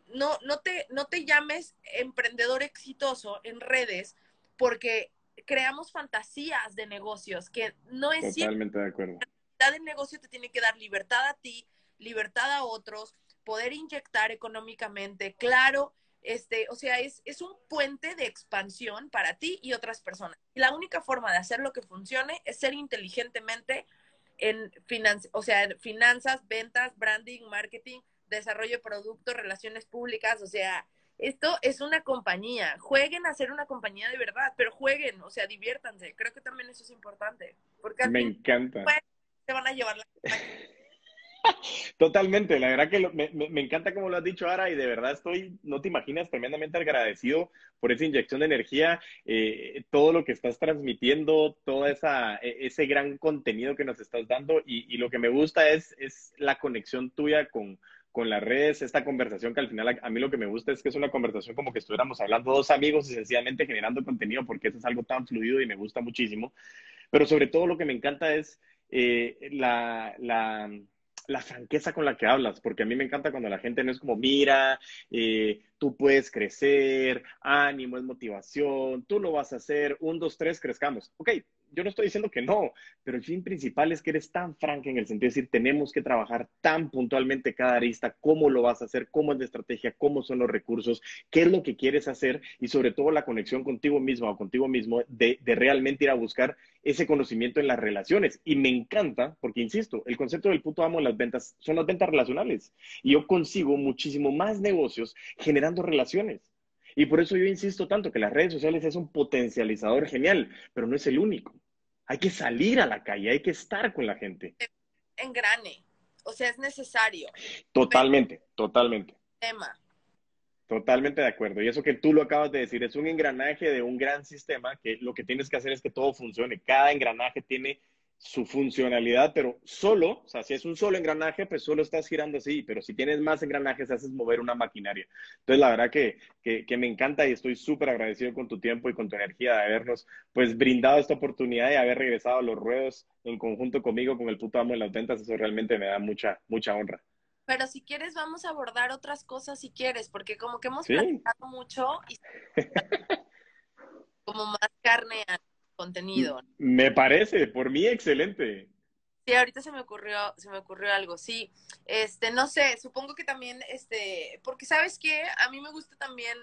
no, no, te, no te llames emprendedor exitoso en redes porque creamos fantasías de negocios que no es Totalmente de acuerdo. La libertad del negocio te tiene que dar libertad a ti, libertad a otros, poder inyectar económicamente, claro, este, o sea, es, es un puente de expansión para ti y otras personas. Y la única forma de hacer lo que funcione es ser inteligentemente en o sea, en finanzas, ventas, branding, marketing, desarrollo de productos, relaciones públicas, o sea, esto es una compañía. Jueguen a ser una compañía de verdad, pero jueguen, o sea, diviértanse. Creo que también eso es importante. Porque me encanta. Te van a llevar la Totalmente, la verdad que me, me, encanta como lo has dicho, Ara, y de verdad estoy, no te imaginas, tremendamente agradecido por esa inyección de energía, eh, todo lo que estás transmitiendo, todo esa, e, ese gran contenido que nos estás dando, y, y lo que me gusta es, es la conexión tuya con, con las redes, esta conversación que al final a, mí lo que me gusta es que es una conversación como que estuviéramos hablando dos amigos y sencillamente generando contenido porque eso es algo tan fluido y me gusta muchísimo. Pero sobre todo lo que me encanta es eh, la, la, la franqueza con la que hablas, porque a mí me encanta cuando la gente no es como, mira, eh, tú puedes crecer, ánimo, es motivación, tú lo vas a hacer, un, dos, tres, crezcamos. Ok, yo no estoy diciendo que no, pero el fin principal es que eres tan franca en el sentido de decir, tenemos que trabajar tan puntualmente cada arista, cómo lo vas a hacer, cómo es la estrategia, cómo son los recursos, qué es lo que quieres hacer y sobre todo la conexión contigo mismo o contigo mismo de, de realmente ir a buscar ese conocimiento en las relaciones. Y me encanta, porque insisto, el concepto del puto amo en las ventas son las ventas relacionales. Y yo consigo muchísimo más negocios generando relaciones. Y por eso yo insisto tanto que las redes sociales es un potencializador genial, pero no es el único. Hay que salir a la calle, hay que estar con la gente. Engrane, o sea, es necesario. Totalmente, totalmente. Tema. Totalmente de acuerdo. Y eso que tú lo acabas de decir, es un engranaje de un gran sistema que lo que tienes que hacer es que todo funcione. Cada engranaje tiene su funcionalidad, pero solo, o sea, si es un solo engranaje, pues solo estás girando así, pero si tienes más engranajes, haces mover una maquinaria. Entonces, la verdad que, que, me encanta y estoy súper agradecido con tu tiempo y con tu energía de habernos, pues, brindado esta oportunidad y haber regresado a los ruedos en conjunto conmigo, con el puto amo de las ventas, eso realmente me da mucha, mucha honra. Pero si quieres, vamos a abordar otras cosas si quieres, porque como que hemos platicado mucho y como más carne a contenido. Me parece, por mí excelente. Sí, ahorita se me ocurrió, se me ocurrió algo. Sí, este, no sé, supongo que también, este, porque sabes que a mí me gusta también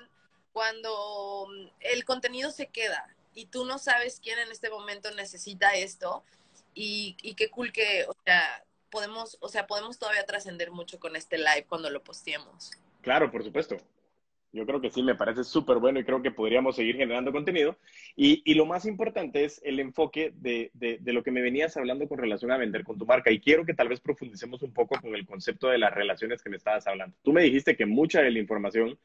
cuando el contenido se queda y tú no sabes quién en este momento necesita esto y, y qué cool que, o sea, podemos, o sea, podemos todavía trascender mucho con este live cuando lo posteemos. Claro, por supuesto. Yo creo que sí, me parece súper bueno y creo que podríamos seguir generando contenido. Y, y lo más importante es el enfoque de, de, de, lo que me venías hablando con relación a vender con tu marca. Y quiero que tal vez profundicemos un poco con el concepto de las relaciones que me estabas hablando. Tú me dijiste que mucha de la información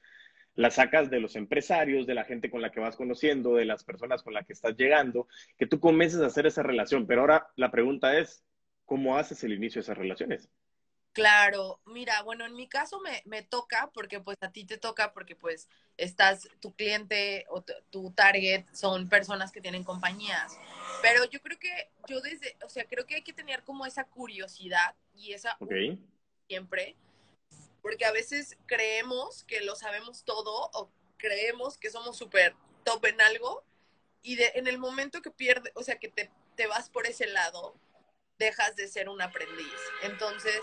la sacas de los empresarios, de la gente con la que vas conociendo, de las personas con las que estás llegando, que tú comiences a hacer esa relación. Pero ahora la pregunta es, ¿cómo haces el inicio de esas relaciones? Claro, mira, bueno, en mi caso me, me, toca porque pues a ti te toca porque pues estás, tu cliente o tu target son personas que tienen compañías. Pero yo creo que yo desde, o sea, creo que hay que tener como esa curiosidad y esa okay. siempre, porque a veces creemos que lo sabemos todo o creemos que somos súper top en algo y de, en el momento que pierdes, o sea, que te, te vas por ese lado, dejas de ser un aprendiz. Entonces,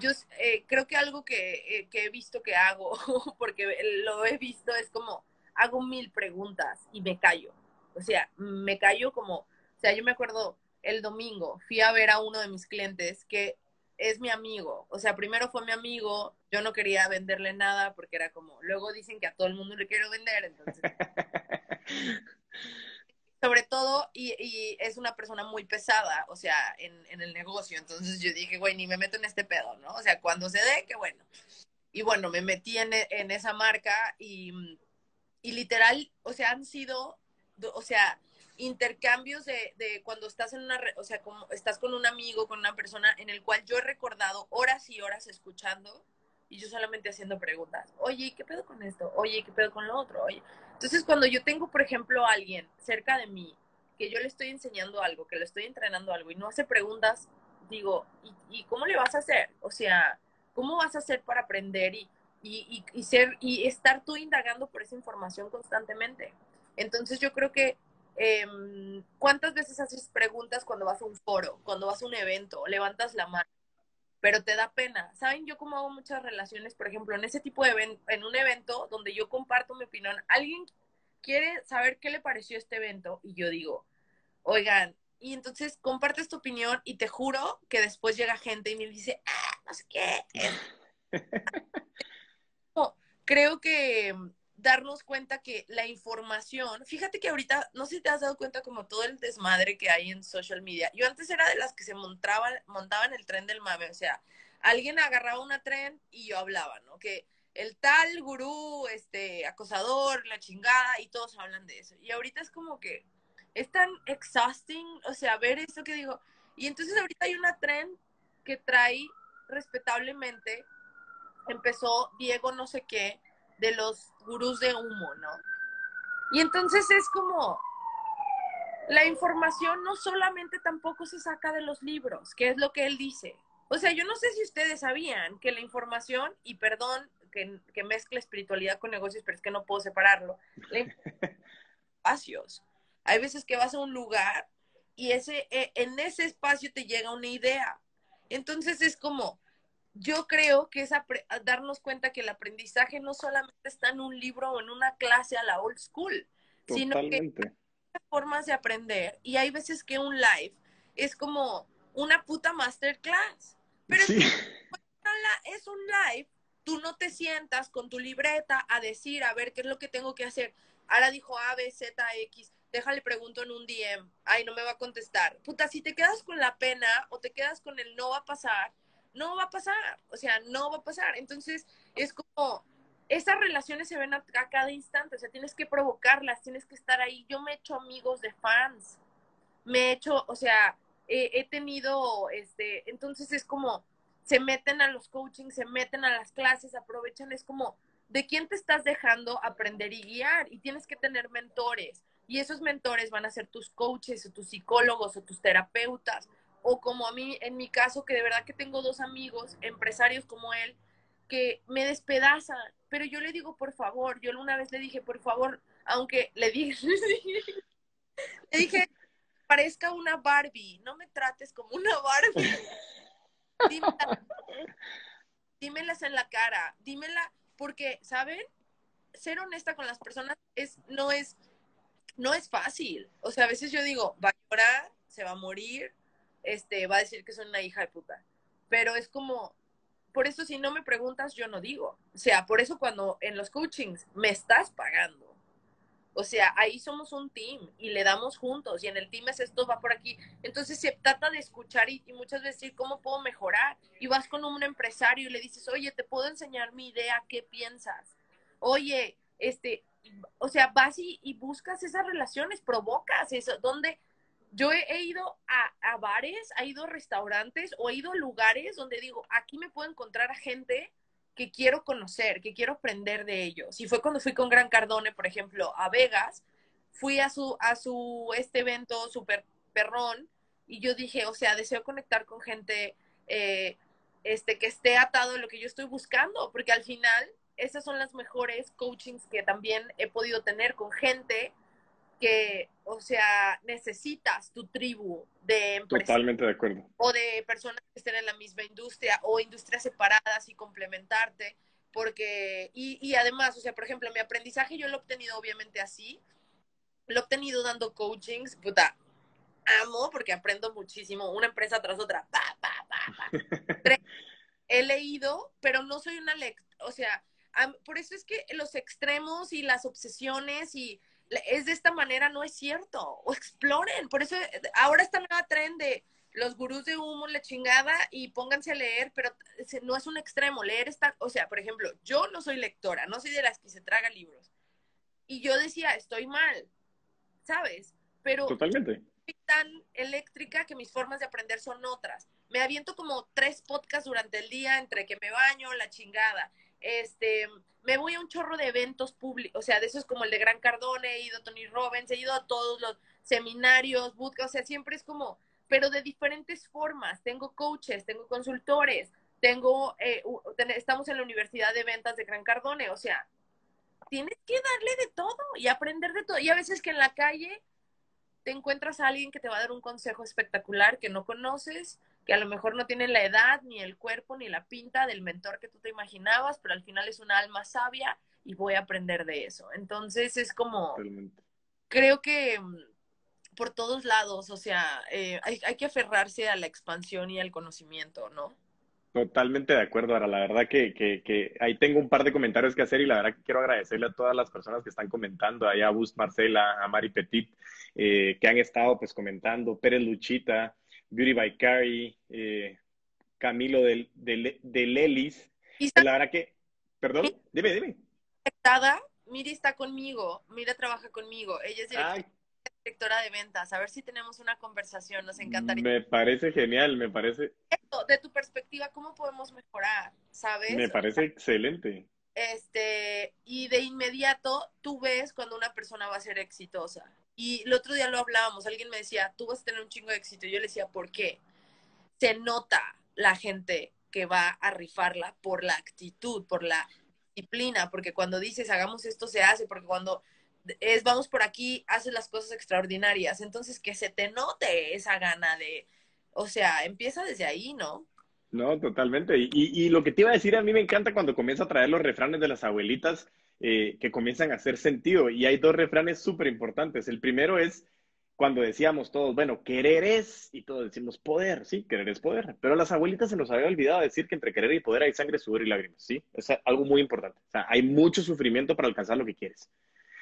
yo eh, creo que algo que, eh, que, he visto que hago, porque lo he visto, es como hago mil preguntas y me callo. O sea, me callo como, o sea, yo me acuerdo el domingo, fui a ver a uno de mis clientes que es mi amigo. O sea, primero fue mi amigo, yo no quería venderle nada porque era como, luego dicen que a todo el mundo le quiero vender, entonces... Sobre todo, y, es una persona muy pesada, o sea, en, en el negocio. Entonces yo dije, güey, ni me meto en este pedo, ¿no? O sea, cuando se dé, qué bueno. Y bueno, me metí en, en esa marca y, y literal, o sea, han sido, o sea, intercambios de, de, cuando estás en una, o sea, como estás con un amigo, con una persona en el cual yo he recordado horas y horas escuchando y yo solamente haciendo preguntas. Oye, ¿qué pedo con esto? Oye, ¿qué pedo con lo otro? Oye. Entonces, cuando yo tengo, por ejemplo, a alguien cerca de mí que yo le estoy enseñando algo, que le estoy entrenando algo y no hace preguntas, digo, ¿y, cómo le vas a hacer? O sea, ¿cómo vas a hacer para aprender y, y, y, ser y estar tú indagando por esa información constantemente? Entonces, yo creo que eh, ¿cuántas veces haces preguntas cuando vas a un foro, cuando vas a un evento, levantas la mano, pero te da pena? ¿Saben yo cómo hago muchas relaciones? Por ejemplo, en ese tipo de evento, en un evento donde yo comparto mi opinión, alguien quiere saber qué le pareció este evento y yo digo, oigan, y entonces compartes tu opinión y te juro que después llega gente y me dice, ah, no sé qué. creo que darnos cuenta que la información, fíjate que ahorita, no sé si te has dado cuenta como todo el desmadre que hay en social media. Yo antes era de las que se montaban, montaban el tren del mame, o sea, alguien agarraba una tren y yo hablaba, ¿no? Que el tal gurú, este, acosador, la chingada, y todos hablan de eso. Y ahorita es como que es tan exhausting, o sea, ver eso que digo. Y entonces ahorita hay una tren que trae respetablemente, empezó Diego no sé qué, de los gurús de humo, ¿no? Y entonces es como, la información no solamente tampoco se saca de los libros, que es lo que él dice. O sea, yo no sé si ustedes sabían que la información, y perdón que, que mezcle espiritualidad con negocios, pero es que no puedo separarlo, espacios. Hay veces que vas a un lugar y ese, e, en ese espacio te llega una idea. Entonces es como, yo creo que es darnos cuenta que el aprendizaje no solamente está en un libro o en una clase a la old school, sino que hay formas de aprender y hay veces que un live es como una puta masterclass. Pero es un live, tú no te sientas con tu libreta a decir, a ver, ¿qué es lo que tengo que hacer? Ahora dijo A, B, Z, X, déjale pregunto en un DM, ay, no me va a contestar. Puta, si te quedas con la pena o te quedas con el no va a pasar, no va a pasar, o sea, no va a pasar. Entonces, es como, esas relaciones se ven a, cada instante, o sea, tienes que provocarlas, tienes que estar ahí. Yo me he hecho amigos de fans, me he hecho, o sea, he tenido, este, entonces es como, se meten a los coachings, se meten a las clases, aprovechan, es como, ¿de quién te estás dejando aprender y guiar? Y tienes que tener mentores. Y esos mentores van a ser tus coaches o tus psicólogos o tus terapeutas o como a mí, en mi caso, que de verdad que tengo dos amigos, empresarios como él, que me despedazan, pero yo le digo, por favor, yo una vez le dije, por favor, aunque le dije, le dije, parezca una Barbie, no me trates como una Barbie. Dímela, dímelas en la cara, dímela, porque, ¿saben? Ser honesta con las personas es, no es, no es fácil. O sea, a veces yo digo, va a llorar, se va a morir, este, va a decir que soy una hija de puta. Pero es como, por eso si no me preguntas, yo no digo. O sea, por eso cuando en los coachings me estás pagando. O sea, ahí somos un team y le damos juntos y en el team es esto, va por aquí. Entonces se trata de escuchar y, muchas veces decir, ¿cómo puedo mejorar? Y vas con un empresario y le dices, oye, ¿te puedo enseñar mi idea? ¿Qué piensas? Oye, este, o sea, vas y, y buscas esas relaciones, provocas eso, donde yo he, ido a, bares, he ido a restaurantes o he ido a lugares donde digo, aquí me puedo encontrar a gente que quiero conocer, que quiero aprender de ellos. Y fue cuando fui con Gran Cardone, por ejemplo, a Vegas, fui a su, a su, este evento super perrón, y yo dije, o sea, deseo conectar con gente eh, este, que esté atado a lo que yo estoy buscando, porque al final esas son las mejores coachings que también he podido tener con gente que, o sea, necesitas tu tribu de empresas. Totalmente de acuerdo. O de personas que estén en la misma industria o industrias separadas y complementarte, porque, y, y además, o sea, por ejemplo, mi aprendizaje yo lo he obtenido obviamente así, lo he obtenido dando coachings, puta, amo porque aprendo muchísimo, una empresa tras otra, pa, pa, pa, pa. He leído, pero no soy una lectora, o sea, por eso es que los extremos y las obsesiones y es de esta manera no es cierto, o exploren, por eso ahora está nueva tren de los gurús de humo, la chingada, y pónganse a leer, pero no es un extremo, leer está, o sea, por ejemplo, yo no soy lectora, no soy de las que se traga libros, y yo decía, estoy mal, ¿sabes? Pero... Totalmente. Soy tan eléctrica que mis formas de aprender son otras. Me aviento como tres podcasts durante el día entre que me baño, la chingada. Este, me voy a un chorro de eventos públicos, o sea, de esos como el de Gran Cardone, he ido a Tony Robbins, he ido a todos los seminarios, bootcamps, o sea, siempre es como, pero de diferentes formas. Tengo coaches, tengo consultores, tengo, eh, estamos en la Universidad de Ventas de Gran Cardone, o sea, tienes que darle de todo y aprender de todo. Y a veces que en la calle te encuentras a alguien que te va a dar un consejo espectacular que no conoces, que a lo mejor no tiene la edad, ni el cuerpo, ni la pinta del mentor que tú te imaginabas, pero al final es una alma sabia y voy a aprender de eso. Entonces es como, creo que mm, por todos lados, o sea, eh, hay, hay que aferrarse a la expansión y al conocimiento, ¿no? Totalmente de acuerdo, ahora la verdad que, que, ahí tengo un par de comentarios que hacer y la verdad que quiero agradecerle a todas las personas que están comentando, ahí a Bus Marcela, a Mari Petit, eh, que han estado pues comentando, Pérez Luchita, Beauty by Carrie, eh, Camilo del, del, de Lelis. La verdad que, perdón, dime, dime. Miri está conmigo, Mira trabaja conmigo, ella es directora directora de ventas, a ver si tenemos una conversación, nos encantaría. Me parece genial, me parece. de tu perspectiva, ¿cómo podemos mejorar? ¿Sabes? Me parece excelente. Este, y de inmediato tú ves cuando una persona va a ser exitosa. Y el otro día lo hablábamos, alguien me decía, tú vas a tener un chingo de éxito. Y yo le decía, ¿por qué? Se nota la gente que va a rifarla por la actitud, por la disciplina, porque cuando dices hagamos esto se hace, porque cuando es vamos por aquí, haces las cosas extraordinarias. Entonces, que se te note esa gana de, o sea, empieza desde ahí, ¿no? No, totalmente. Y, y, lo que te iba a decir, a mí me encanta cuando comienza a traer los refranes de las abuelitas eh, que comienzan a hacer sentido. Y hay dos refranes súper importantes. El primero es cuando decíamos todos, bueno, querer es, y todos decimos poder, sí, querer es poder. Pero a las abuelitas se nos había olvidado decir que entre querer y poder hay sangre, sudor y lágrimas, ¿sí? Es algo muy importante. O sea, hay mucho sufrimiento para alcanzar lo que quieres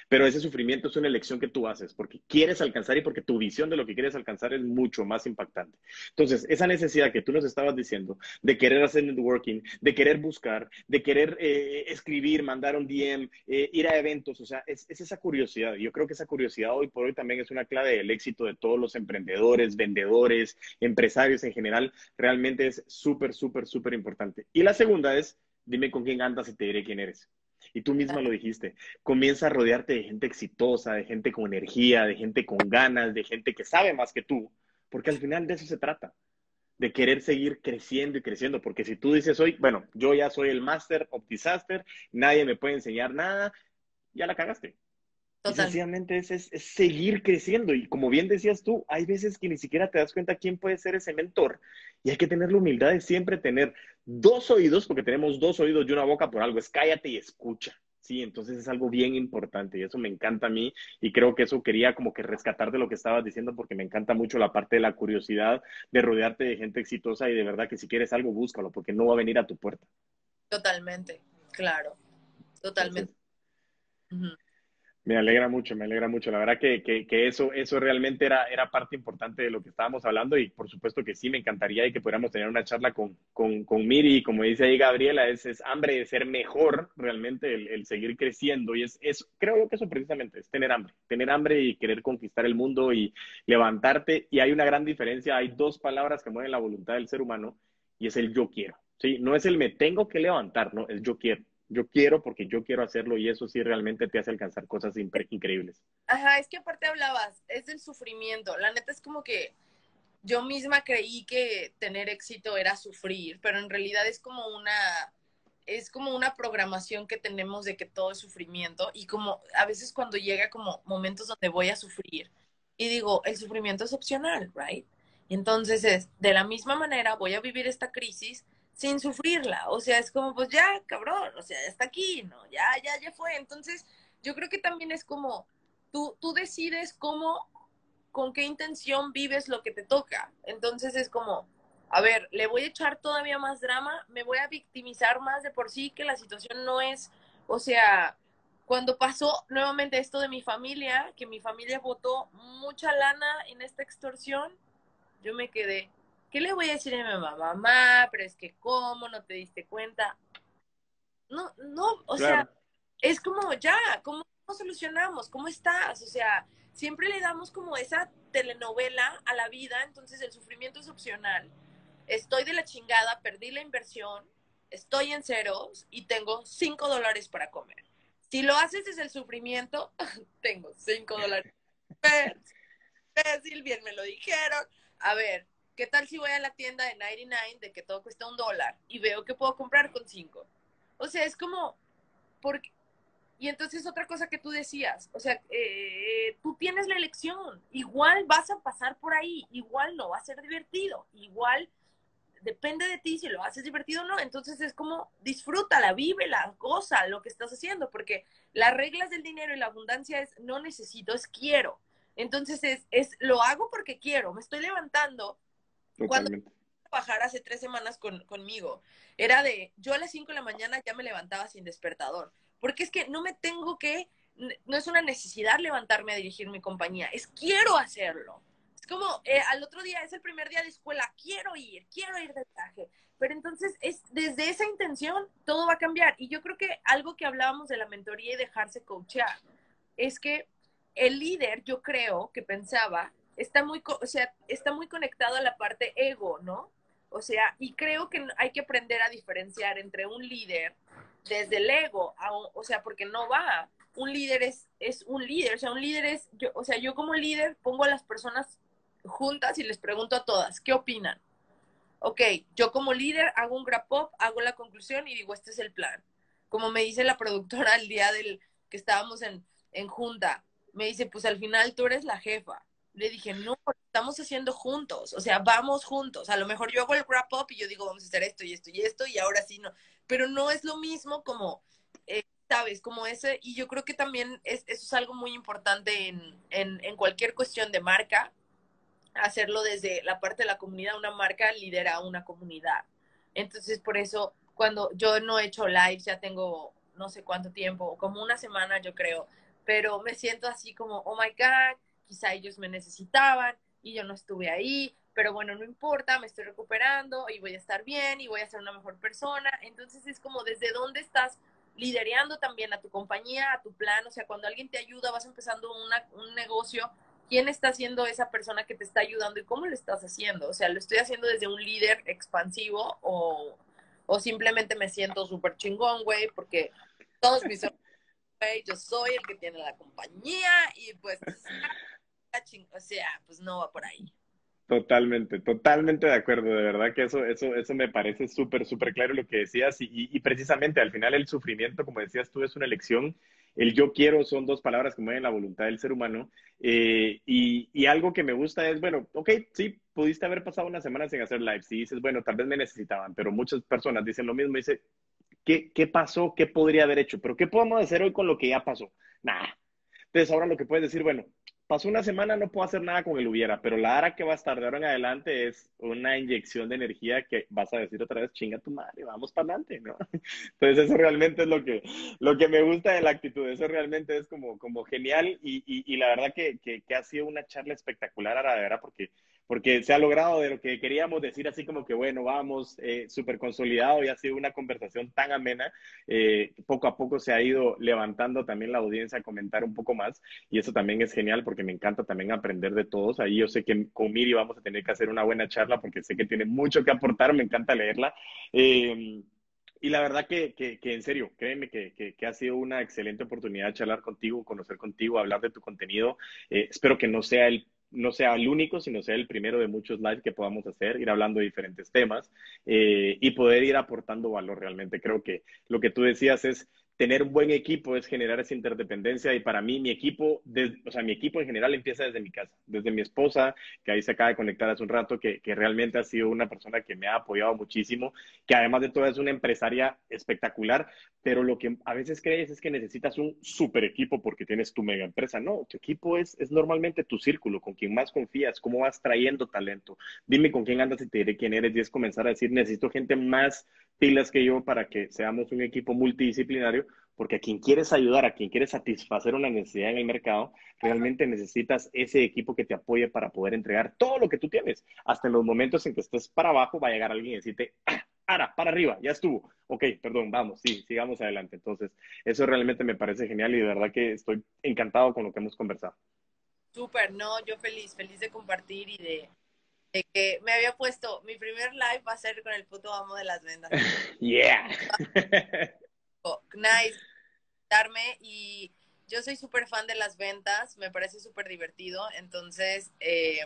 pero ese sufrimiento es una elección que tú haces porque quieres alcanzar y porque tu visión de lo que quieres alcanzar es mucho más impactante. Entonces, esa necesidad que tú nos estabas diciendo de querer hacer networking, de querer buscar, de querer eh, escribir, mandar un DM, eh, ir a eventos, o sea, es, es esa curiosidad. Yo creo que esa curiosidad hoy por hoy también es una clave del éxito de todos los emprendedores, vendedores, empresarios en general. Realmente es súper, súper, súper importante. Y la segunda es, dime con quién andas y te diré quién eres. Y tú misma lo dijiste, comienza a rodearte de gente exitosa, de gente con energía, de gente con ganas, de gente que sabe más que tú, porque al final de eso se trata, de querer seguir creciendo y creciendo, porque si tú dices hoy, bueno, yo ya soy el master of disaster, nadie me puede enseñar nada, ya la cagaste. Sencillamente es, es, seguir creciendo. Y como bien decías tú, hay veces que ni siquiera te das cuenta quién puede ser ese mentor. Y hay que tener la humildad de siempre tener dos oídos, porque tenemos dos oídos y una boca por algo, es cállate y escucha. Sí, entonces es algo bien importante y eso me encanta a mí y creo que eso quería como que rescatar de lo que estabas diciendo porque me encanta mucho la parte de la curiosidad de rodearte de gente exitosa y de verdad que si quieres algo búscalo porque no va a venir a tu puerta. Totalmente, claro, totalmente. Me alegra mucho, me alegra mucho. La verdad que, que, eso, eso realmente era, era parte importante de lo que estábamos hablando y por supuesto que sí, me encantaría y que pudiéramos tener una charla con, con, con Miri. Como dice ahí Gabriela, es, es hambre de ser mejor realmente el, el, seguir creciendo y es, es, creo yo que eso precisamente es tener hambre, tener hambre y querer conquistar el mundo y levantarte. Y hay una gran diferencia, hay dos palabras que mueven la voluntad del ser humano y es el yo quiero. ¿sí? No es el me tengo que levantar, no, el yo quiero yo quiero porque yo quiero hacerlo y eso sí realmente te hace alcanzar cosas increíbles. Ajá, es que aparte hablabas, es del sufrimiento. La neta es como que yo misma creí que tener éxito era sufrir, pero en realidad es como una es como una programación que tenemos de que todo es sufrimiento y como a veces cuando llega como momentos donde voy a sufrir y digo, el sufrimiento es opcional, right? Entonces es de la misma manera voy a vivir esta crisis sin sufrirla. O sea, es como, pues ya, cabrón, o sea, ya está aquí, ¿no? Ya, ya, ya fue. Entonces, yo creo que también es como, tú, tú decides cómo, con qué intención vives lo que te toca. Entonces es como, a ver, le voy a echar todavía más drama, me voy a victimizar más de por sí, que la situación no es, o sea, cuando pasó nuevamente esto de mi familia, que mi familia votó mucha lana en esta extorsión, yo me quedé, ¿qué le voy a decir a mi mamá? Mamá, pero es que cómo, no te diste cuenta. No, no, o sea, es como ya, ¿cómo solucionamos? ¿Cómo estás? O sea, siempre le damos como esa telenovela a la vida, entonces el sufrimiento es opcional. Estoy de la chingada, perdí la inversión, estoy en ceros y tengo cinco dólares para comer. Si lo haces desde el sufrimiento, tengo cinco dólares. Fácil, bien me lo dijeron. A ver, ¿qué tal si voy a la tienda de 99 de que todo cuesta un dólar y veo que puedo comprar con cinco? O sea, es como, porque, y entonces otra cosa que tú decías, o sea, eh, tú tienes la elección, igual vas a pasar por ahí, igual no va a ser divertido, igual depende de ti si lo haces divertido o no, entonces es como disfrútala, vive la cosa, lo que estás haciendo, porque las reglas del dinero y la abundancia es no necesito, es quiero. Entonces es, es lo hago porque quiero, me estoy levantando. Cuando bajar hace tres semanas con, conmigo, era de, yo a las cinco de la mañana ya me levantaba sin despertador porque es que no me tengo que, no es una necesidad levantarme a dirigir mi compañía, es quiero hacerlo. Es como, eh, al otro día es el primer día de escuela, quiero ir, quiero ir de viaje. Pero entonces, es desde esa intención, todo va a cambiar. Y yo creo que algo que hablábamos de la mentoría y dejarse coachear, es que el líder, yo creo que pensaba, está muy, o sea, está muy conectado a la parte ego, ¿no? O sea, y creo que hay que aprender a diferenciar entre un líder desde el ego, o sea, porque no va. Un líder es, es un líder, o sea, un líder es, yo, o sea, yo como líder pongo a las personas juntas y les pregunto a todas, ¿qué opinan? Ok, yo como líder hago un grab hago la conclusión y digo, este es el plan. Como me dice la productora el día del que estábamos en, en junta, me dice, pues al final tú eres la jefa. Le dije, no, estamos haciendo juntos, o sea, vamos juntos. A lo mejor yo hago el wrap up y yo digo, vamos a hacer esto y esto y esto, y ahora sí no pero no es lo mismo como, eh, ¿sabes? Como ese, y yo creo que también es, eso es algo muy importante en, en, en, cualquier cuestión de marca, hacerlo desde la parte de la comunidad, una marca lidera una comunidad. Entonces, por eso, cuando yo no he hecho lives, ya tengo no sé cuánto tiempo, como una semana yo creo, pero me siento así como, oh my God, quizá ellos me necesitaban y yo no estuve ahí, pero bueno, no importa, me estoy recuperando y voy a estar bien y voy a ser una mejor persona. Entonces es como desde dónde estás liderando también a tu compañía, a tu plan, o sea, cuando alguien te ayuda, vas empezando un negocio, ¿quién está siendo esa persona que te está ayudando y cómo lo estás haciendo? O sea, ¿lo estoy haciendo desde un líder expansivo o, o simplemente me siento súper chingón, güey, porque todos mis yo soy el que tiene la compañía y pues, o sea, pues no va por ahí. Totalmente, totalmente de acuerdo, de verdad que eso, eso, eso me parece súper, súper claro lo que decías y, precisamente al final el sufrimiento, como decías tú, es una elección. El yo quiero son dos palabras que mueven la voluntad del ser humano eh, y, algo que me gusta es, bueno, ok, sí, pudiste haber pasado una semana sin hacer live, sí, dices, bueno, tal vez me necesitaban, pero muchas personas dicen lo mismo, dice, ¿qué, ¿qué pasó? ¿Qué podría haber hecho? ¿Pero qué podemos hacer hoy con lo que ya pasó? Nada. Entonces ahora lo que puedes decir, bueno, pasó una semana, no puedo hacer nada con el hubiera, pero la hora que va a estar de ahora en adelante es una inyección de energía que vas a decir otra vez, chinga tu madre, vamos para adelante, ¿no? Entonces eso realmente es lo que, lo que me gusta de la actitud, eso realmente es como, como genial y, y, la verdad que, que, que, ha sido una charla espectacular, ahora de verdad, porque porque se ha logrado de lo que queríamos decir, así como que, bueno, vamos, eh, súper consolidado y ha sido una conversación tan amena. Eh, poco a poco se ha ido levantando también la audiencia a comentar un poco más y eso también es genial porque me encanta también aprender de todos. Ahí yo sé que con Miri vamos a tener que hacer una buena charla porque sé que tiene mucho que aportar, me encanta leerla. Eh, y la verdad que, que, que, en serio, créeme que, que, ha sido una excelente oportunidad de charlar contigo, conocer contigo, hablar de tu contenido. Eh, espero que no sea el no sea el único, sino sea el primero de muchos lives que podamos hacer, ir hablando de diferentes temas eh, y poder ir aportando valor realmente. Creo que lo que tú decías es, tener un buen equipo es generar esa interdependencia y para mí mi equipo, o sea, mi equipo en general empieza desde mi casa, desde mi esposa, que ahí se acaba de conectar hace un rato, que, que realmente ha sido una persona que me ha apoyado muchísimo, que además de todo es una empresaria espectacular, pero lo que a veces crees es que necesitas un super equipo porque tienes tu mega empresa. No, tu equipo es, es normalmente tu círculo, con quien más confías, cómo vas trayendo talento. Dime con quién andas y te diré quién eres y es comenzar a decir, necesito gente más pilas que yo para que seamos un equipo multidisciplinario, porque a quien quieres ayudar, a quien quieres satisfacer una necesidad en el mercado, realmente necesitas ese equipo que te apoye para poder entregar todo lo que tú tienes. Hasta en los momentos en que estés para abajo, va a llegar alguien y decirte, ah, Ara, para arriba, ya estuvo. Ok, perdón, vamos, sí, sigamos adelante. Entonces, eso realmente me parece genial y de verdad que estoy encantado con lo que hemos conversado. Súper, no, yo feliz, feliz de compartir y de, que me había puesto, mi primer live va a ser con el puto amo de las vendas. yeah. Nice. Darme y yo soy súper fan de las ventas, me parece súper divertido, entonces eh,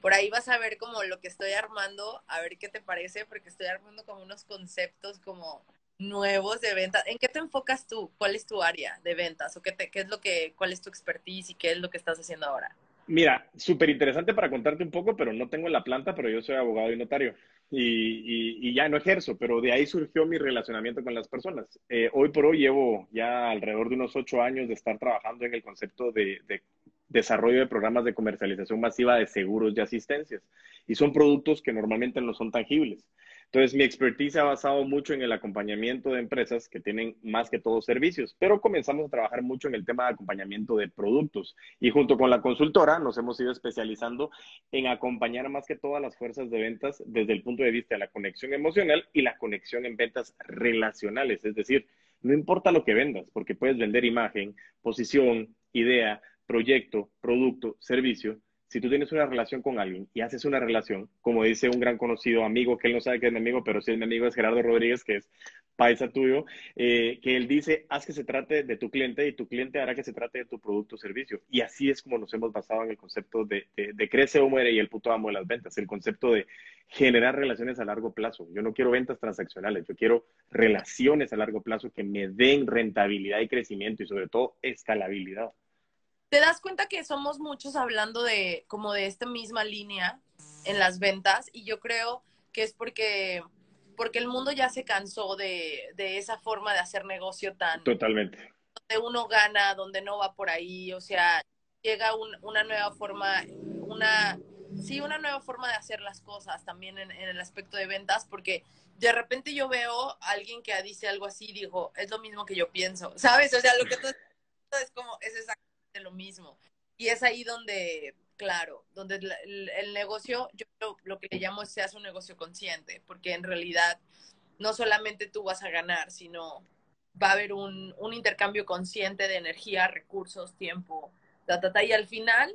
por ahí vas a ver como lo que estoy armando, a ver qué te parece, porque estoy armando como unos conceptos como nuevos de ventas. ¿En qué te enfocas tú? ¿Cuál es tu área de ventas? ¿O qué, qué es lo que, cuál es tu expertise y qué es lo que estás haciendo ahora? Mira, súper interesante para contarte un poco, pero no tengo la planta, pero yo soy abogado y notario. Y, y, ya no ejerzo, pero de ahí surgió mi relacionamiento con las personas. Eh, hoy por hoy llevo ya alrededor de unos ocho años de estar trabajando en el concepto de, de desarrollo de programas de comercialización masiva de seguros y asistencias. Y son productos que normalmente no son tangibles. Entonces, mi expertise ha basado mucho en el acompañamiento de empresas que tienen más que todo servicios, pero comenzamos a trabajar mucho en el tema de acompañamiento de productos. Y junto con la consultora nos hemos ido especializando en acompañar más que todas las fuerzas de ventas desde el punto de vista de la conexión emocional y la conexión en ventas relacionales. Es decir, no importa lo que vendas, porque puedes vender imagen, posición, idea, proyecto, producto, servicio, si tú tienes una relación con alguien y haces una relación, como dice un gran conocido amigo, que él no sabe que es mi amigo, pero sí es mi amigo, es Gerardo Rodríguez, que es paisa tuyo, eh, que él dice, haz que se trate de tu cliente y tu cliente hará que se trate de tu producto o servicio. Y así es como nos hemos basado en el concepto de, de crece o muere y el puto amo de las ventas, el concepto de generar relaciones a largo plazo. Yo no quiero ventas transaccionales, yo quiero relaciones a largo plazo que me den rentabilidad y crecimiento y sobre todo escalabilidad te das cuenta que somos muchos hablando de como de esta misma línea en las ventas y yo creo que es porque porque el mundo ya se cansó de, de esa forma de hacer negocio tan totalmente. donde uno gana donde no va por ahí o sea llega una nueva forma una sí una nueva forma de hacer las cosas también en, en, el aspecto de ventas porque de repente yo veo a alguien que dice algo así y digo es lo mismo que yo pienso sabes o sea lo que tú es como es exactamente lo mismo. Y es ahí donde, claro, donde el, negocio, yo lo, que le llamo es seas un negocio consciente, porque en realidad no solamente tú vas a ganar, sino va a haber un, un intercambio consciente de energía, recursos, tiempo, ta, y al final,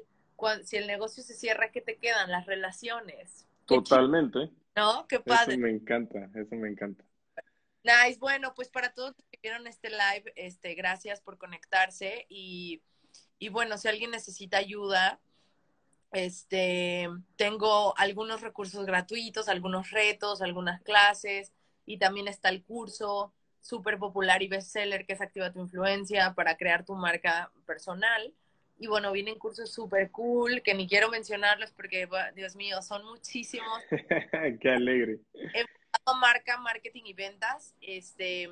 si el negocio se cierra, ¿qué te quedan? Las relaciones. Totalmente. ¿No? Qué padre. Eso me encanta, eso me encanta. Nice, bueno, pues para todos los que vieron este live, este, gracias por conectarse y y bueno, si alguien necesita ayuda, este, tengo algunos recursos gratuitos, algunos retos, algunas clases y también está el curso súper popular y bestseller que es Activa tu Influencia para crear tu marca personal. Y bueno, vienen cursos súper cool que ni quiero mencionarlos porque, Dios mío, son muchísimos. Qué alegre. marca, marketing y ventas. Este,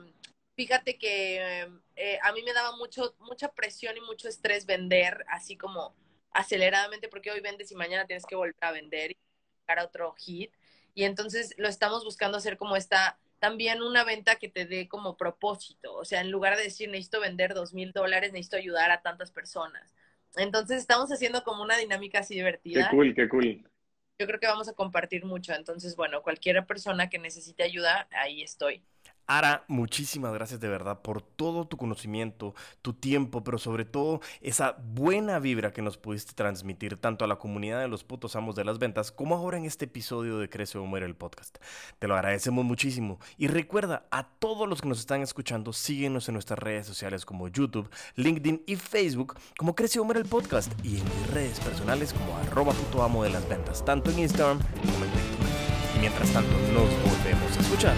fíjate que eh, a mí me daba mucho, mucha presión y mucho estrés vender así como aceleradamente porque hoy vendes y mañana tienes que volver a vender y buscar otro hit. Y entonces lo estamos buscando hacer como esta, también una venta que te dé como propósito. O sea, en lugar de decir necesito vender dos mil dólares, necesito ayudar a tantas personas. Entonces estamos haciendo como una dinámica así divertida. Qué cool, qué cool. Yo creo que vamos a compartir mucho. Entonces, bueno, cualquier persona que necesite ayuda, ahí estoy. Ara, muchísimas gracias de verdad por todo tu conocimiento, tu tiempo, pero sobre todo esa buena vibra que nos pudiste transmitir tanto a la comunidad de los putos amos de las ventas como ahora en este episodio de Crece o Muere el podcast. Te lo agradecemos muchísimo. Y recuerda, a todos los que nos están escuchando, síguenos en nuestras redes sociales como YouTube, LinkedIn y Facebook como Crece o Muere el podcast y en mis redes personales como arroba puto amo de las ventas, tanto en Instagram como en Facebook. Mientras tanto, nos volvemos a escuchar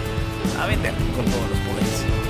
a vender con todos los poderes.